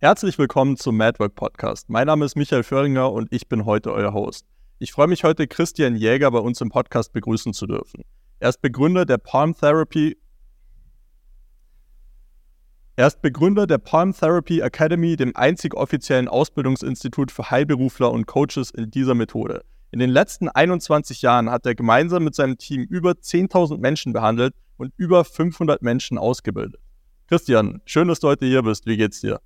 Herzlich willkommen zum Madwork Podcast. Mein Name ist Michael Föhringer und ich bin heute euer Host. Ich freue mich heute, Christian Jäger bei uns im Podcast begrüßen zu dürfen. Er ist Begründer der Palm Therapy. Er ist Begründer der Palm Therapy Academy, dem einzig offiziellen Ausbildungsinstitut für Heilberufler und Coaches in dieser Methode. In den letzten 21 Jahren hat er gemeinsam mit seinem Team über 10.000 Menschen behandelt und über 500 Menschen ausgebildet. Christian, schön, dass du heute hier bist. Wie geht's dir?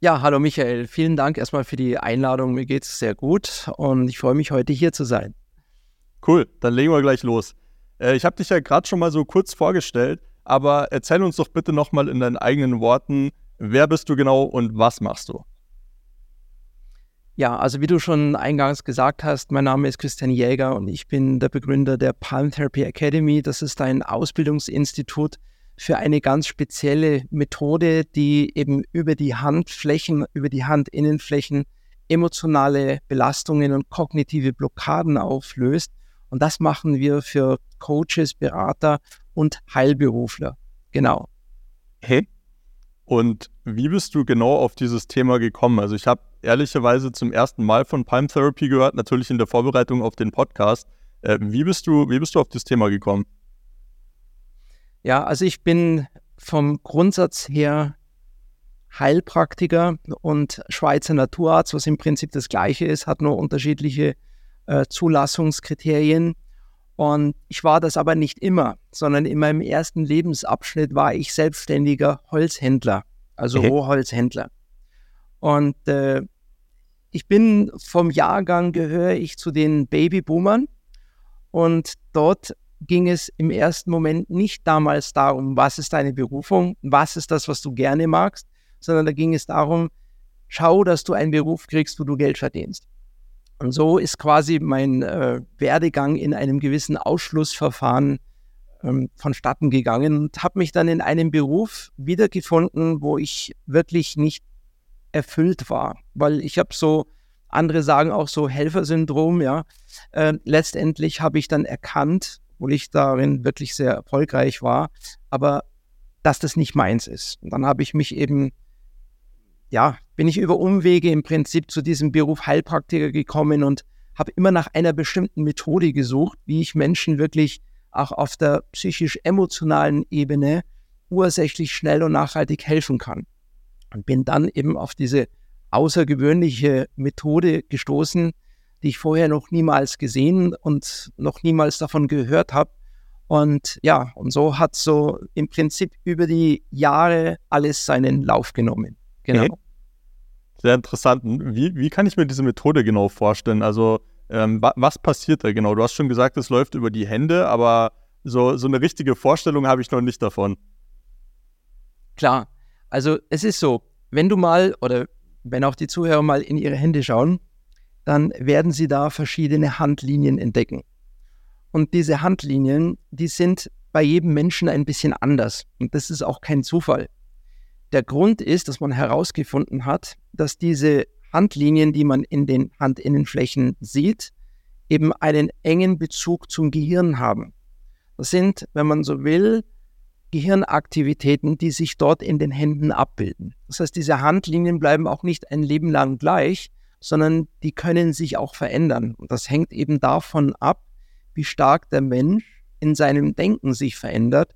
Ja, hallo Michael. Vielen Dank erstmal für die Einladung. Mir geht es sehr gut und ich freue mich, heute hier zu sein. Cool, dann legen wir gleich los. Äh, ich habe dich ja gerade schon mal so kurz vorgestellt, aber erzähl uns doch bitte nochmal in deinen eigenen Worten, wer bist du genau und was machst du? Ja, also wie du schon eingangs gesagt hast, mein Name ist Christian Jäger und ich bin der Begründer der Palm Therapy Academy. Das ist ein Ausbildungsinstitut für eine ganz spezielle Methode, die eben über die Handflächen, über die Handinnenflächen emotionale Belastungen und kognitive Blockaden auflöst. Und das machen wir für Coaches, Berater und Heilberufler. Genau. Hey. Und wie bist du genau auf dieses Thema gekommen? Also ich habe ehrlicherweise zum ersten Mal von Palm Therapy gehört, natürlich in der Vorbereitung auf den Podcast. Äh, wie bist du, wie bist du auf das Thema gekommen? Ja, also ich bin vom Grundsatz her Heilpraktiker und Schweizer Naturarzt, was im Prinzip das gleiche ist, hat nur unterschiedliche äh, Zulassungskriterien. Und ich war das aber nicht immer, sondern in meinem ersten Lebensabschnitt war ich selbstständiger Holzhändler, also okay. Rohholzhändler. Und äh, ich bin vom Jahrgang gehöre ich zu den Babyboomern und dort ging es im ersten Moment nicht damals darum, was ist deine Berufung, was ist das, was du gerne magst, sondern da ging es darum, schau, dass du einen Beruf kriegst, wo du Geld verdienst. Und so ist quasi mein äh, Werdegang in einem gewissen Ausschlussverfahren ähm, vonstatten gegangen und habe mich dann in einem Beruf wiedergefunden, wo ich wirklich nicht erfüllt war, weil ich habe so andere sagen auch so Helfersyndrom, ja. Äh, letztendlich habe ich dann erkannt, obwohl ich darin wirklich sehr erfolgreich war, aber dass das nicht meins ist. Und dann habe ich mich eben, ja, bin ich über Umwege im Prinzip zu diesem Beruf Heilpraktiker gekommen und habe immer nach einer bestimmten Methode gesucht, wie ich Menschen wirklich auch auf der psychisch-emotionalen Ebene ursächlich schnell und nachhaltig helfen kann. Und bin dann eben auf diese außergewöhnliche Methode gestoßen, die ich vorher noch niemals gesehen und noch niemals davon gehört habe. Und ja, und so hat so im Prinzip über die Jahre alles seinen Lauf genommen. Genau. Okay. Sehr interessant. Wie, wie kann ich mir diese Methode genau vorstellen? Also, ähm, wa was passiert da genau? Du hast schon gesagt, es läuft über die Hände, aber so, so eine richtige Vorstellung habe ich noch nicht davon. Klar. Also, es ist so, wenn du mal oder wenn auch die Zuhörer mal in ihre Hände schauen, dann werden Sie da verschiedene Handlinien entdecken. Und diese Handlinien, die sind bei jedem Menschen ein bisschen anders. Und das ist auch kein Zufall. Der Grund ist, dass man herausgefunden hat, dass diese Handlinien, die man in den Handinnenflächen sieht, eben einen engen Bezug zum Gehirn haben. Das sind, wenn man so will, Gehirnaktivitäten, die sich dort in den Händen abbilden. Das heißt, diese Handlinien bleiben auch nicht ein Leben lang gleich, sondern die können sich auch verändern. Und das hängt eben davon ab, wie stark der Mensch in seinem Denken sich verändert,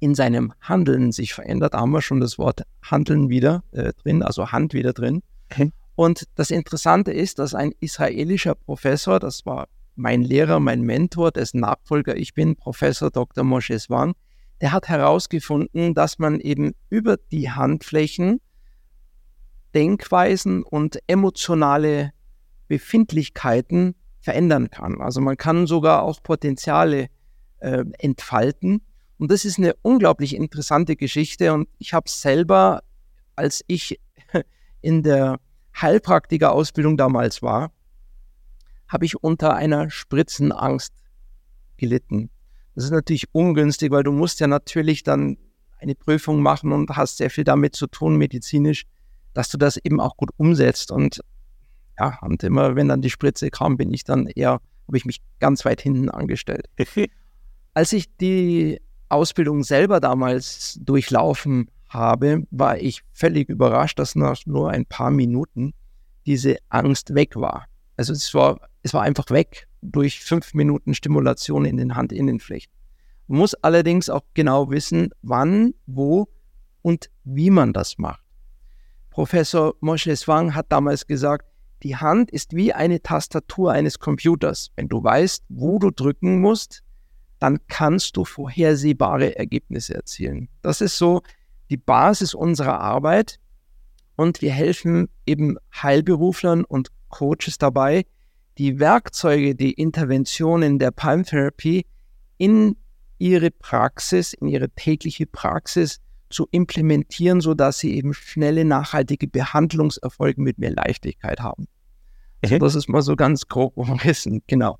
in seinem Handeln sich verändert. Da haben wir schon das Wort Handeln wieder äh, drin, also Hand wieder drin. Okay. Und das Interessante ist, dass ein israelischer Professor, das war mein Lehrer, mein Mentor, dessen Nachfolger ich bin, Professor Dr. Moshe Swang, der hat herausgefunden, dass man eben über die Handflächen Denkweisen und emotionale Befindlichkeiten verändern kann. Also man kann sogar auch Potenziale äh, entfalten. Und das ist eine unglaublich interessante Geschichte. Und ich habe selber, als ich in der Heilpraktiker-Ausbildung damals war, habe ich unter einer Spritzenangst gelitten. Das ist natürlich ungünstig, weil du musst ja natürlich dann eine Prüfung machen und hast sehr viel damit zu tun medizinisch dass du das eben auch gut umsetzt. Und ja, und immer, wenn dann die Spritze kam, bin ich dann eher, habe ich mich ganz weit hinten angestellt. Als ich die Ausbildung selber damals durchlaufen habe, war ich völlig überrascht, dass nach nur ein paar Minuten diese Angst weg war. Also es war, es war einfach weg durch fünf Minuten Stimulation in den Handinnenflächen. Man muss allerdings auch genau wissen, wann, wo und wie man das macht. Professor Moshe Swang hat damals gesagt, die Hand ist wie eine Tastatur eines Computers. Wenn du weißt, wo du drücken musst, dann kannst du vorhersehbare Ergebnisse erzielen. Das ist so die Basis unserer Arbeit und wir helfen eben Heilberuflern und Coaches dabei, die Werkzeuge, die Interventionen der Palm Therapy in ihre Praxis, in ihre tägliche Praxis zu implementieren, sodass sie eben schnelle, nachhaltige Behandlungserfolge mit mehr Leichtigkeit haben. Also das ist mal so ganz grob umrissen, genau.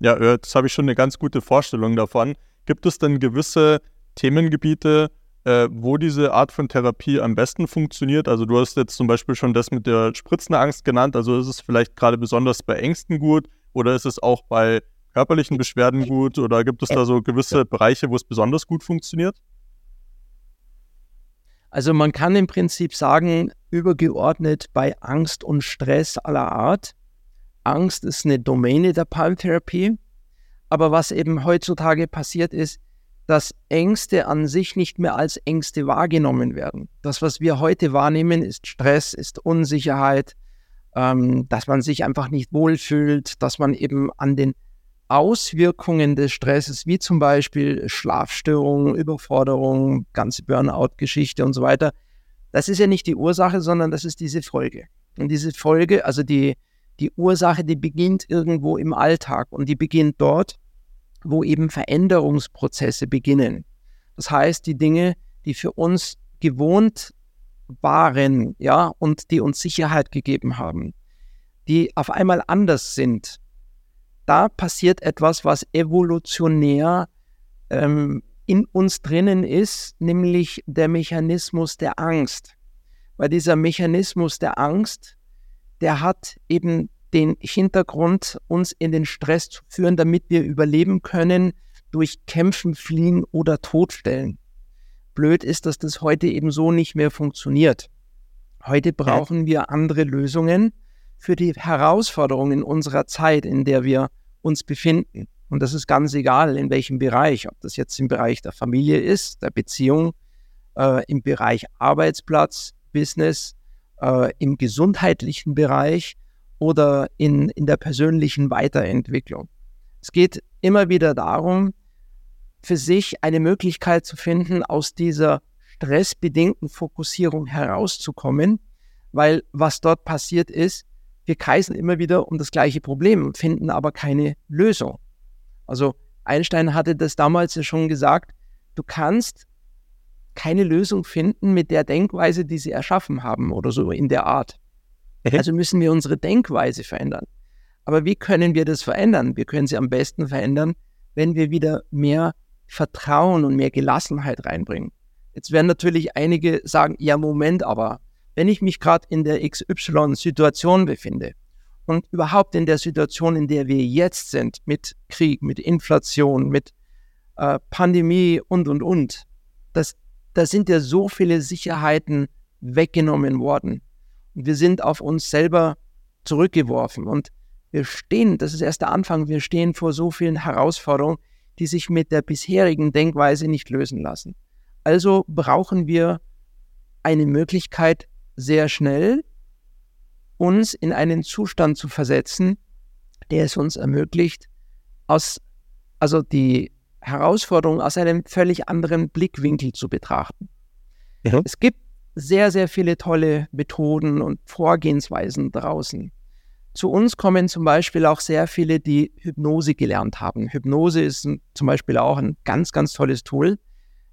Ja, jetzt habe ich schon eine ganz gute Vorstellung davon. Gibt es denn gewisse Themengebiete, äh, wo diese Art von Therapie am besten funktioniert? Also du hast jetzt zum Beispiel schon das mit der Spritzenangst genannt. Also ist es vielleicht gerade besonders bei Ängsten gut oder ist es auch bei körperlichen Beschwerden gut oder gibt es da so gewisse Bereiche, wo es besonders gut funktioniert? Also man kann im Prinzip sagen, übergeordnet bei Angst und Stress aller Art. Angst ist eine Domäne der Palmtherapie. Aber was eben heutzutage passiert ist, dass Ängste an sich nicht mehr als Ängste wahrgenommen werden. Das, was wir heute wahrnehmen, ist Stress, ist Unsicherheit, ähm, dass man sich einfach nicht wohlfühlt, dass man eben an den Auswirkungen des Stresses, wie zum Beispiel Schlafstörungen, Überforderung, ganze Burnout-Geschichte und so weiter, das ist ja nicht die Ursache, sondern das ist diese Folge. Und diese Folge, also die, die Ursache, die beginnt irgendwo im Alltag und die beginnt dort, wo eben Veränderungsprozesse beginnen. Das heißt, die Dinge, die für uns gewohnt waren, ja, und die uns Sicherheit gegeben haben, die auf einmal anders sind, da passiert etwas, was evolutionär ähm, in uns drinnen ist, nämlich der Mechanismus der Angst. Weil dieser Mechanismus der Angst, der hat eben den Hintergrund, uns in den Stress zu führen, damit wir überleben können durch Kämpfen, Fliehen oder Todstellen. Blöd ist, dass das heute eben so nicht mehr funktioniert. Heute brauchen wir andere Lösungen für die Herausforderungen unserer Zeit, in der wir uns befinden. Und das ist ganz egal, in welchem Bereich, ob das jetzt im Bereich der Familie ist, der Beziehung, äh, im Bereich Arbeitsplatz, Business, äh, im gesundheitlichen Bereich oder in, in der persönlichen Weiterentwicklung. Es geht immer wieder darum, für sich eine Möglichkeit zu finden, aus dieser stressbedingten Fokussierung herauszukommen, weil was dort passiert ist, wir kreisen immer wieder um das gleiche Problem, finden aber keine Lösung. Also Einstein hatte das damals ja schon gesagt, du kannst keine Lösung finden mit der Denkweise, die sie erschaffen haben oder so in der Art. Also müssen wir unsere Denkweise verändern. Aber wie können wir das verändern? Wir können sie am besten verändern, wenn wir wieder mehr Vertrauen und mehr Gelassenheit reinbringen. Jetzt werden natürlich einige sagen, ja, Moment, aber wenn ich mich gerade in der XY-Situation befinde und überhaupt in der Situation, in der wir jetzt sind, mit Krieg, mit Inflation, mit äh, Pandemie und, und, und, das, da sind ja so viele Sicherheiten weggenommen worden. Und wir sind auf uns selber zurückgeworfen. Und wir stehen, das ist erst der Anfang, wir stehen vor so vielen Herausforderungen, die sich mit der bisherigen Denkweise nicht lösen lassen. Also brauchen wir eine Möglichkeit, sehr schnell uns in einen Zustand zu versetzen, der es uns ermöglicht, aus, also die Herausforderung aus einem völlig anderen Blickwinkel zu betrachten. Ja. Es gibt sehr, sehr viele tolle Methoden und Vorgehensweisen draußen. Zu uns kommen zum Beispiel auch sehr viele, die Hypnose gelernt haben. Hypnose ist zum Beispiel auch ein ganz, ganz tolles Tool.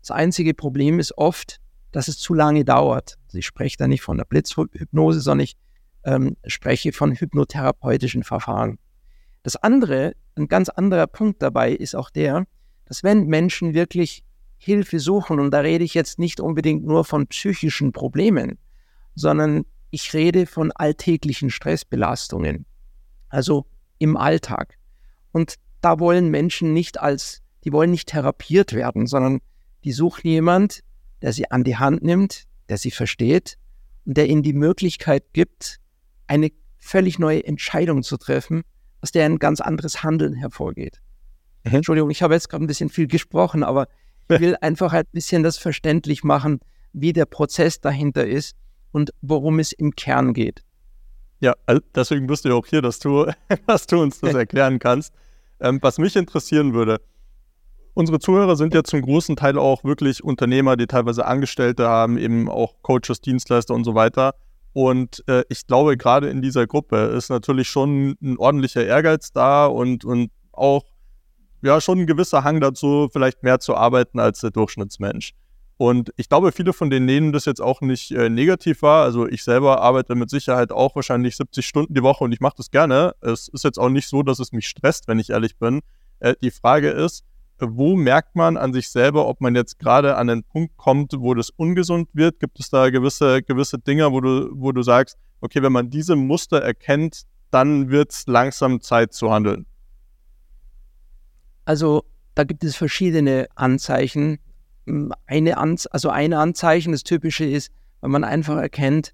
Das einzige Problem ist oft, dass es zu lange dauert. Also ich spreche da nicht von der Blitzhypnose, sondern ich ähm, spreche von hypnotherapeutischen Verfahren. Das andere, ein ganz anderer Punkt dabei ist auch der, dass wenn Menschen wirklich Hilfe suchen, und da rede ich jetzt nicht unbedingt nur von psychischen Problemen, sondern ich rede von alltäglichen Stressbelastungen, also im Alltag. Und da wollen Menschen nicht als, die wollen nicht therapiert werden, sondern die suchen jemand, der sie an die Hand nimmt, der sie versteht und der ihnen die Möglichkeit gibt, eine völlig neue Entscheidung zu treffen, aus der ein ganz anderes Handeln hervorgeht. Mhm. Entschuldigung, ich habe jetzt gerade ein bisschen viel gesprochen, aber ich will einfach ein bisschen das verständlich machen, wie der Prozess dahinter ist und worum es im Kern geht. Ja, deswegen bist du ja auch hier, dass du, dass du uns das erklären kannst. Ähm, was mich interessieren würde, unsere Zuhörer sind ja zum großen Teil auch wirklich Unternehmer, die teilweise Angestellte haben, eben auch Coaches, Dienstleister und so weiter. Und äh, ich glaube, gerade in dieser Gruppe ist natürlich schon ein ordentlicher Ehrgeiz da und, und auch ja schon ein gewisser Hang dazu, vielleicht mehr zu arbeiten als der Durchschnittsmensch. Und ich glaube, viele von denen nehmen das jetzt auch nicht äh, negativ wahr. Also ich selber arbeite mit Sicherheit auch wahrscheinlich 70 Stunden die Woche und ich mache das gerne. Es ist jetzt auch nicht so, dass es mich stresst, wenn ich ehrlich bin. Äh, die Frage ist, wo merkt man an sich selber, ob man jetzt gerade an den Punkt kommt, wo das ungesund wird? Gibt es da gewisse, gewisse Dinge, wo du, wo du sagst, okay, wenn man diese Muster erkennt, dann wird es langsam Zeit zu handeln? Also da gibt es verschiedene Anzeichen. Eine Anz also ein Anzeichen, das typische ist, wenn man einfach erkennt,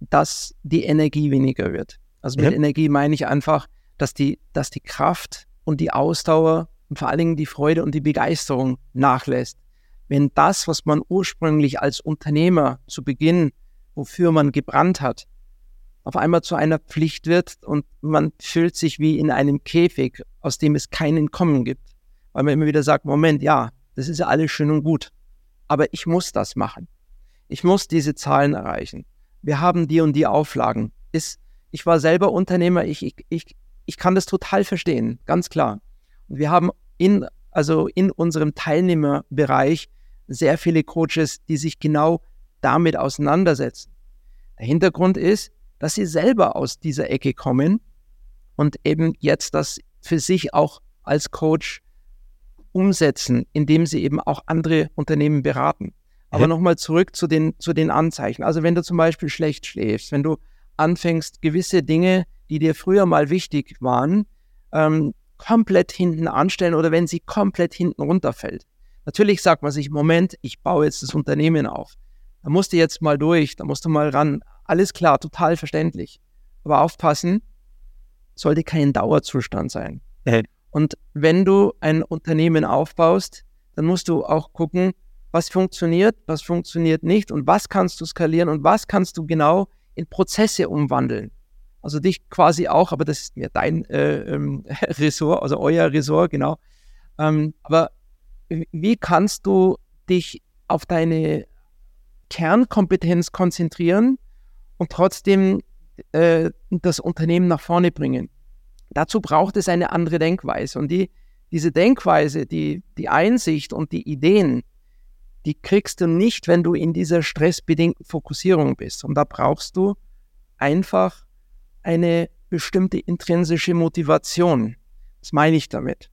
dass die Energie weniger wird. Also mit ja. Energie meine ich einfach, dass die, dass die Kraft und die Ausdauer und vor allen Dingen die Freude und die Begeisterung nachlässt. Wenn das, was man ursprünglich als Unternehmer zu Beginn, wofür man gebrannt hat, auf einmal zu einer Pflicht wird und man fühlt sich wie in einem Käfig, aus dem es kein Entkommen gibt. Weil man immer wieder sagt, Moment, ja, das ist ja alles schön und gut, aber ich muss das machen. Ich muss diese Zahlen erreichen. Wir haben die und die Auflagen. Ist, ich war selber Unternehmer, ich, ich, ich, ich kann das total verstehen, ganz klar. Wir haben in, also in unserem Teilnehmerbereich sehr viele Coaches, die sich genau damit auseinandersetzen. Der Hintergrund ist, dass sie selber aus dieser Ecke kommen und eben jetzt das für sich auch als Coach umsetzen, indem sie eben auch andere Unternehmen beraten. Aber ja. nochmal zurück zu den, zu den Anzeichen. Also wenn du zum Beispiel schlecht schläfst, wenn du anfängst, gewisse Dinge, die dir früher mal wichtig waren, ähm, komplett hinten anstellen oder wenn sie komplett hinten runterfällt. Natürlich sagt man sich, Moment, ich baue jetzt das Unternehmen auf. Da musst du jetzt mal durch, da musst du mal ran. Alles klar, total verständlich. Aber aufpassen, sollte kein Dauerzustand sein. Äh. Und wenn du ein Unternehmen aufbaust, dann musst du auch gucken, was funktioniert, was funktioniert nicht und was kannst du skalieren und was kannst du genau in Prozesse umwandeln. Also dich quasi auch, aber das ist mir dein äh, ähm, Ressort, also euer Ressort, genau. Ähm, aber wie kannst du dich auf deine Kernkompetenz konzentrieren und trotzdem äh, das Unternehmen nach vorne bringen? Dazu braucht es eine andere Denkweise. Und die, diese Denkweise, die, die Einsicht und die Ideen, die kriegst du nicht, wenn du in dieser stressbedingten Fokussierung bist. Und da brauchst du einfach eine bestimmte intrinsische Motivation. Was meine ich damit?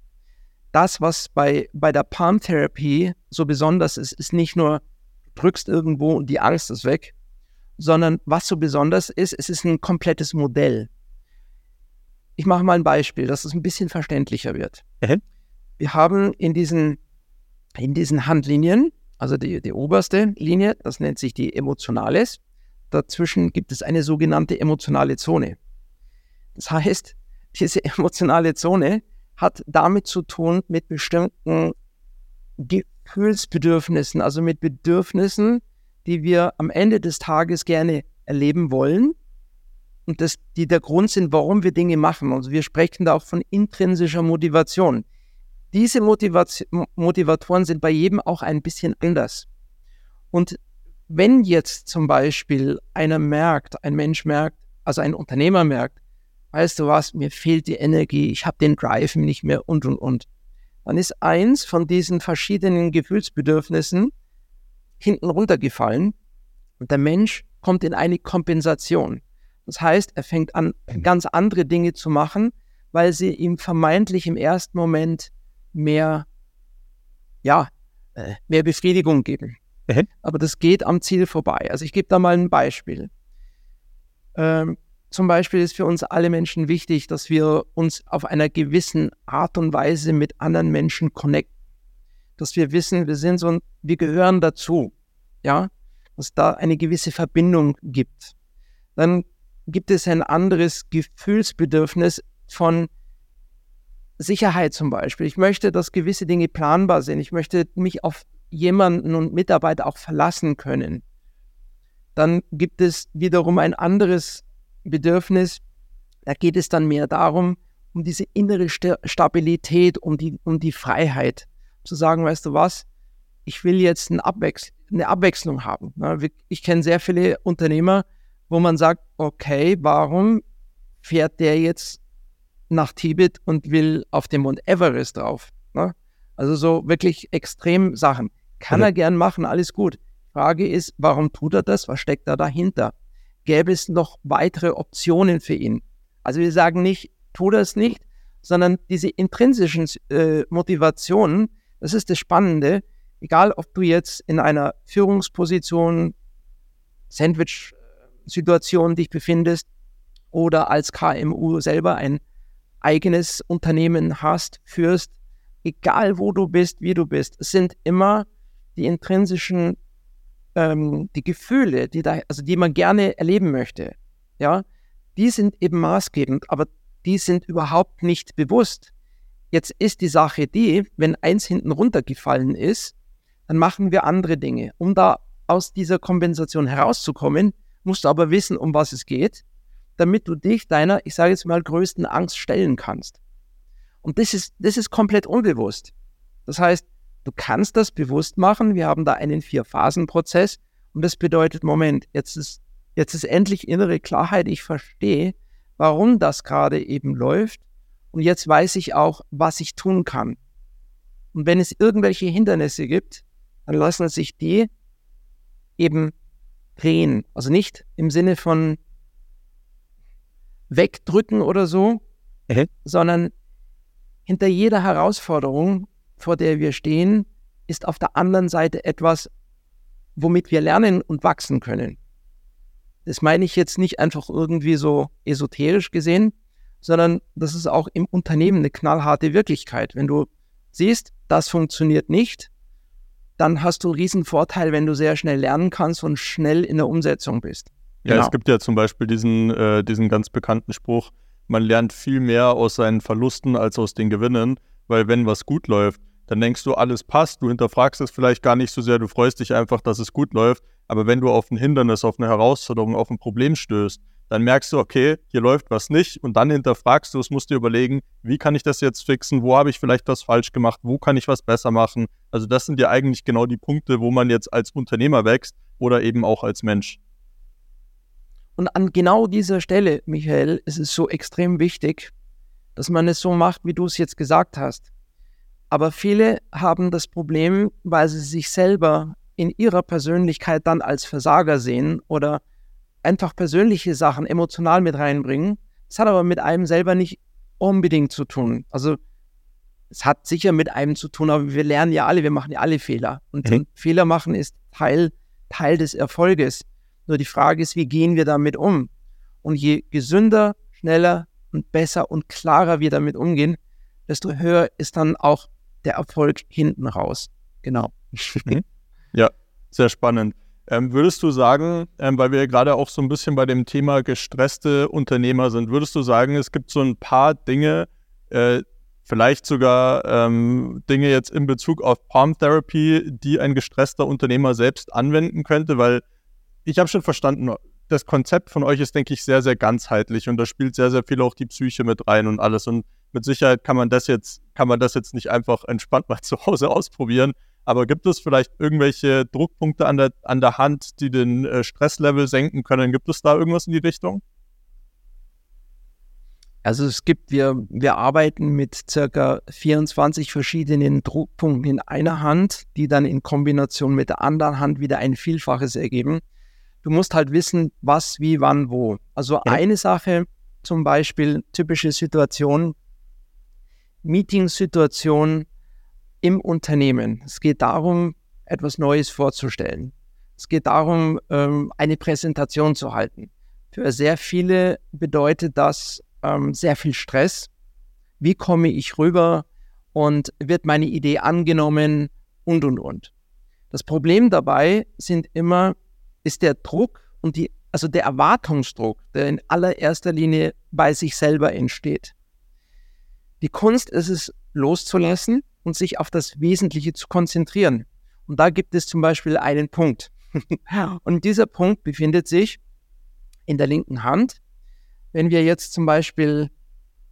Das, was bei, bei der Palm-Therapie so besonders ist, ist nicht nur, du drückst irgendwo und die Angst ist weg, sondern was so besonders ist, es ist ein komplettes Modell. Ich mache mal ein Beispiel, dass es ein bisschen verständlicher wird. Mhm. Wir haben in diesen, in diesen Handlinien, also die, die oberste Linie, das nennt sich die Emotionales, dazwischen gibt es eine sogenannte emotionale Zone. Das heißt, diese emotionale Zone hat damit zu tun mit bestimmten Gefühlsbedürfnissen, also mit Bedürfnissen, die wir am Ende des Tages gerne erleben wollen und das, die der Grund sind, warum wir Dinge machen. Also wir sprechen da auch von intrinsischer Motivation. Diese Motivation, Motivatoren sind bei jedem auch ein bisschen anders. Und wenn jetzt zum Beispiel einer merkt, ein Mensch merkt, also ein Unternehmer merkt, weißt du was, mir fehlt die Energie, ich habe den Drive nicht mehr und, und, und. Dann ist eins von diesen verschiedenen Gefühlsbedürfnissen hinten runtergefallen und der Mensch kommt in eine Kompensation. Das heißt, er fängt an, ganz andere Dinge zu machen, weil sie ihm vermeintlich im ersten Moment mehr, ja, äh, mehr Befriedigung geben. Aber das geht am Ziel vorbei. Also ich gebe da mal ein Beispiel. Ähm, zum Beispiel ist für uns alle Menschen wichtig, dass wir uns auf einer gewissen Art und Weise mit anderen Menschen connecten. Dass wir wissen, wir sind so wir gehören dazu. ja, dass da eine gewisse Verbindung gibt. Dann gibt es ein anderes Gefühlsbedürfnis von Sicherheit zum Beispiel. Ich möchte, dass gewisse Dinge planbar sind. Ich möchte mich auf jemanden und Mitarbeiter auch verlassen können. Dann gibt es wiederum ein anderes Bedürfnis. Da geht es dann mehr darum, um diese innere Stabilität, um die, um die Freiheit. Zu sagen, weißt du was, ich will jetzt eine, Abwechsl eine Abwechslung haben. Ich kenne sehr viele Unternehmer, wo man sagt, okay, warum fährt der jetzt nach Tibet und will auf den Mount Everest drauf? Also so wirklich extrem Sachen. Kann ja. er gern machen, alles gut. Frage ist, warum tut er das? Was steckt da dahinter? Gäbe es noch weitere Optionen für ihn? Also wir sagen nicht, tu das nicht, sondern diese intrinsischen äh, Motivationen, das ist das Spannende, egal ob du jetzt in einer Führungsposition, Sandwich-Situation dich befindest oder als KMU selber ein eigenes Unternehmen hast, führst, egal wo du bist, wie du bist, es sind immer die intrinsischen, ähm, die Gefühle, die da, also die man gerne erleben möchte, ja, die sind eben maßgebend, aber die sind überhaupt nicht bewusst. Jetzt ist die Sache die, wenn eins hinten runtergefallen ist, dann machen wir andere Dinge. Um da aus dieser Kompensation herauszukommen, musst du aber wissen, um was es geht, damit du dich deiner, ich sage jetzt mal, größten Angst stellen kannst. Und das ist, das ist komplett unbewusst. Das heißt, du kannst das bewusst machen. Wir haben da einen Vier-Phasen-Prozess und das bedeutet, Moment, jetzt ist, jetzt ist endlich innere Klarheit. Ich verstehe, warum das gerade eben läuft. Und jetzt weiß ich auch, was ich tun kann. Und wenn es irgendwelche Hindernisse gibt, dann lassen sich die eben drehen. Also nicht im Sinne von wegdrücken oder so, mhm. sondern hinter jeder Herausforderung, vor der wir stehen, ist auf der anderen Seite etwas, womit wir lernen und wachsen können. Das meine ich jetzt nicht einfach irgendwie so esoterisch gesehen, sondern das ist auch im Unternehmen eine knallharte Wirklichkeit. Wenn du siehst, das funktioniert nicht, dann hast du einen riesen Vorteil, wenn du sehr schnell lernen kannst und schnell in der Umsetzung bist. Ja, genau. es gibt ja zum Beispiel diesen, äh, diesen ganz bekannten Spruch, man lernt viel mehr aus seinen Verlusten als aus den Gewinnen, weil wenn was gut läuft, dann denkst du, alles passt, du hinterfragst es vielleicht gar nicht so sehr, du freust dich einfach, dass es gut läuft, aber wenn du auf ein Hindernis, auf eine Herausforderung, auf ein Problem stößt, dann merkst du, okay, hier läuft was nicht und dann hinterfragst du es, musst dir überlegen, wie kann ich das jetzt fixen, wo habe ich vielleicht was falsch gemacht, wo kann ich was besser machen. Also das sind ja eigentlich genau die Punkte, wo man jetzt als Unternehmer wächst oder eben auch als Mensch. Und an genau dieser Stelle, Michael, ist es so extrem wichtig, dass man es so macht, wie du es jetzt gesagt hast. Aber viele haben das Problem, weil sie sich selber in ihrer Persönlichkeit dann als Versager sehen oder einfach persönliche Sachen emotional mit reinbringen. Das hat aber mit einem selber nicht unbedingt zu tun. Also es hat sicher mit einem zu tun, aber wir lernen ja alle, wir machen ja alle Fehler. Und mhm. Fehler machen ist Teil, Teil des Erfolges. Nur die Frage ist, wie gehen wir damit um? Und je gesünder, schneller und besser und klarer wir damit umgehen, desto höher ist dann auch der Erfolg hinten raus. Genau. Mhm. Ja, sehr spannend. Ähm, würdest du sagen, ähm, weil wir gerade auch so ein bisschen bei dem Thema gestresste Unternehmer sind, würdest du sagen, es gibt so ein paar Dinge, äh, vielleicht sogar ähm, Dinge jetzt in Bezug auf Palm Therapy, die ein gestresster Unternehmer selbst anwenden könnte? Weil ich habe schon verstanden, das Konzept von euch ist, denke ich, sehr, sehr ganzheitlich und da spielt sehr, sehr viel auch die Psyche mit rein und alles. Und mit Sicherheit kann man das jetzt, kann man das jetzt nicht einfach entspannt mal zu Hause ausprobieren. Aber gibt es vielleicht irgendwelche Druckpunkte an der, an der Hand, die den äh, Stresslevel senken können? Gibt es da irgendwas in die Richtung? Also es gibt, wir, wir arbeiten mit circa 24 verschiedenen Druckpunkten in einer Hand, die dann in Kombination mit der anderen Hand wieder ein Vielfaches ergeben. Du musst halt wissen, was, wie, wann, wo. Also ja. eine Sache, zum Beispiel typische Situation, Meetingsituation, im Unternehmen. Es geht darum, etwas Neues vorzustellen. Es geht darum, ähm, eine Präsentation zu halten. Für sehr viele bedeutet das ähm, sehr viel Stress. Wie komme ich rüber und wird meine Idee angenommen und, und, und. Das Problem dabei sind immer, ist der Druck und die, also der Erwartungsdruck, der in allererster Linie bei sich selber entsteht. Die Kunst ist es, loszulassen und sich auf das Wesentliche zu konzentrieren. Und da gibt es zum Beispiel einen Punkt. und dieser Punkt befindet sich in der linken Hand. Wenn wir jetzt zum Beispiel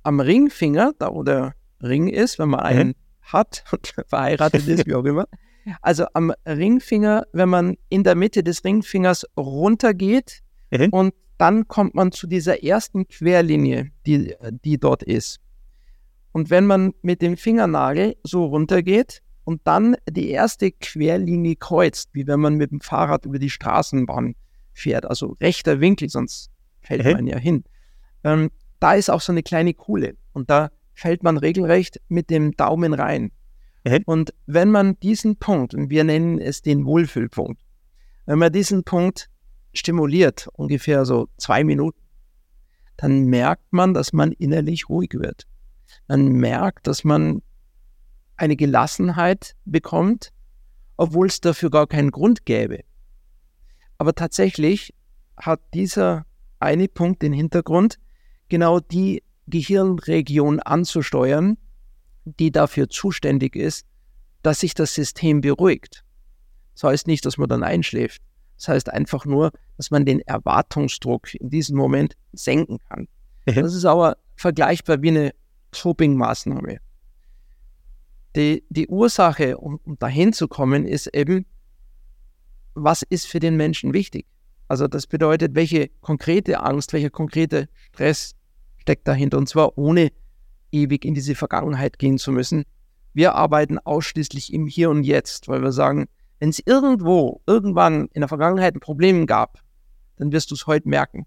am Ringfinger, da wo der Ring ist, wenn man einen mhm. hat und verheiratet ist, wie auch immer, also am Ringfinger, wenn man in der Mitte des Ringfingers runtergeht mhm. und dann kommt man zu dieser ersten Querlinie, die, die dort ist. Und wenn man mit dem Fingernagel so runtergeht und dann die erste Querlinie kreuzt, wie wenn man mit dem Fahrrad über die Straßenbahn fährt, also rechter Winkel, sonst fällt mhm. man ja hin. Ähm, da ist auch so eine kleine Kuhle und da fällt man regelrecht mit dem Daumen rein. Mhm. Und wenn man diesen Punkt, und wir nennen es den Wohlfühlpunkt, wenn man diesen Punkt stimuliert, ungefähr so zwei Minuten, dann merkt man, dass man innerlich ruhig wird. Man merkt, dass man eine Gelassenheit bekommt, obwohl es dafür gar keinen Grund gäbe. Aber tatsächlich hat dieser eine Punkt den Hintergrund, genau die Gehirnregion anzusteuern, die dafür zuständig ist, dass sich das System beruhigt. Das heißt nicht, dass man dann einschläft. Das heißt einfach nur, dass man den Erwartungsdruck in diesem Moment senken kann. Mhm. Das ist aber vergleichbar wie eine Coping-Maßnahme. Die, die Ursache, um, um dahin zu kommen, ist eben, was ist für den Menschen wichtig? Also das bedeutet, welche konkrete Angst, welcher konkrete Stress steckt dahinter und zwar ohne ewig in diese Vergangenheit gehen zu müssen. Wir arbeiten ausschließlich im Hier und Jetzt, weil wir sagen, wenn es irgendwo, irgendwann in der Vergangenheit ein Problem gab, dann wirst du es heute merken.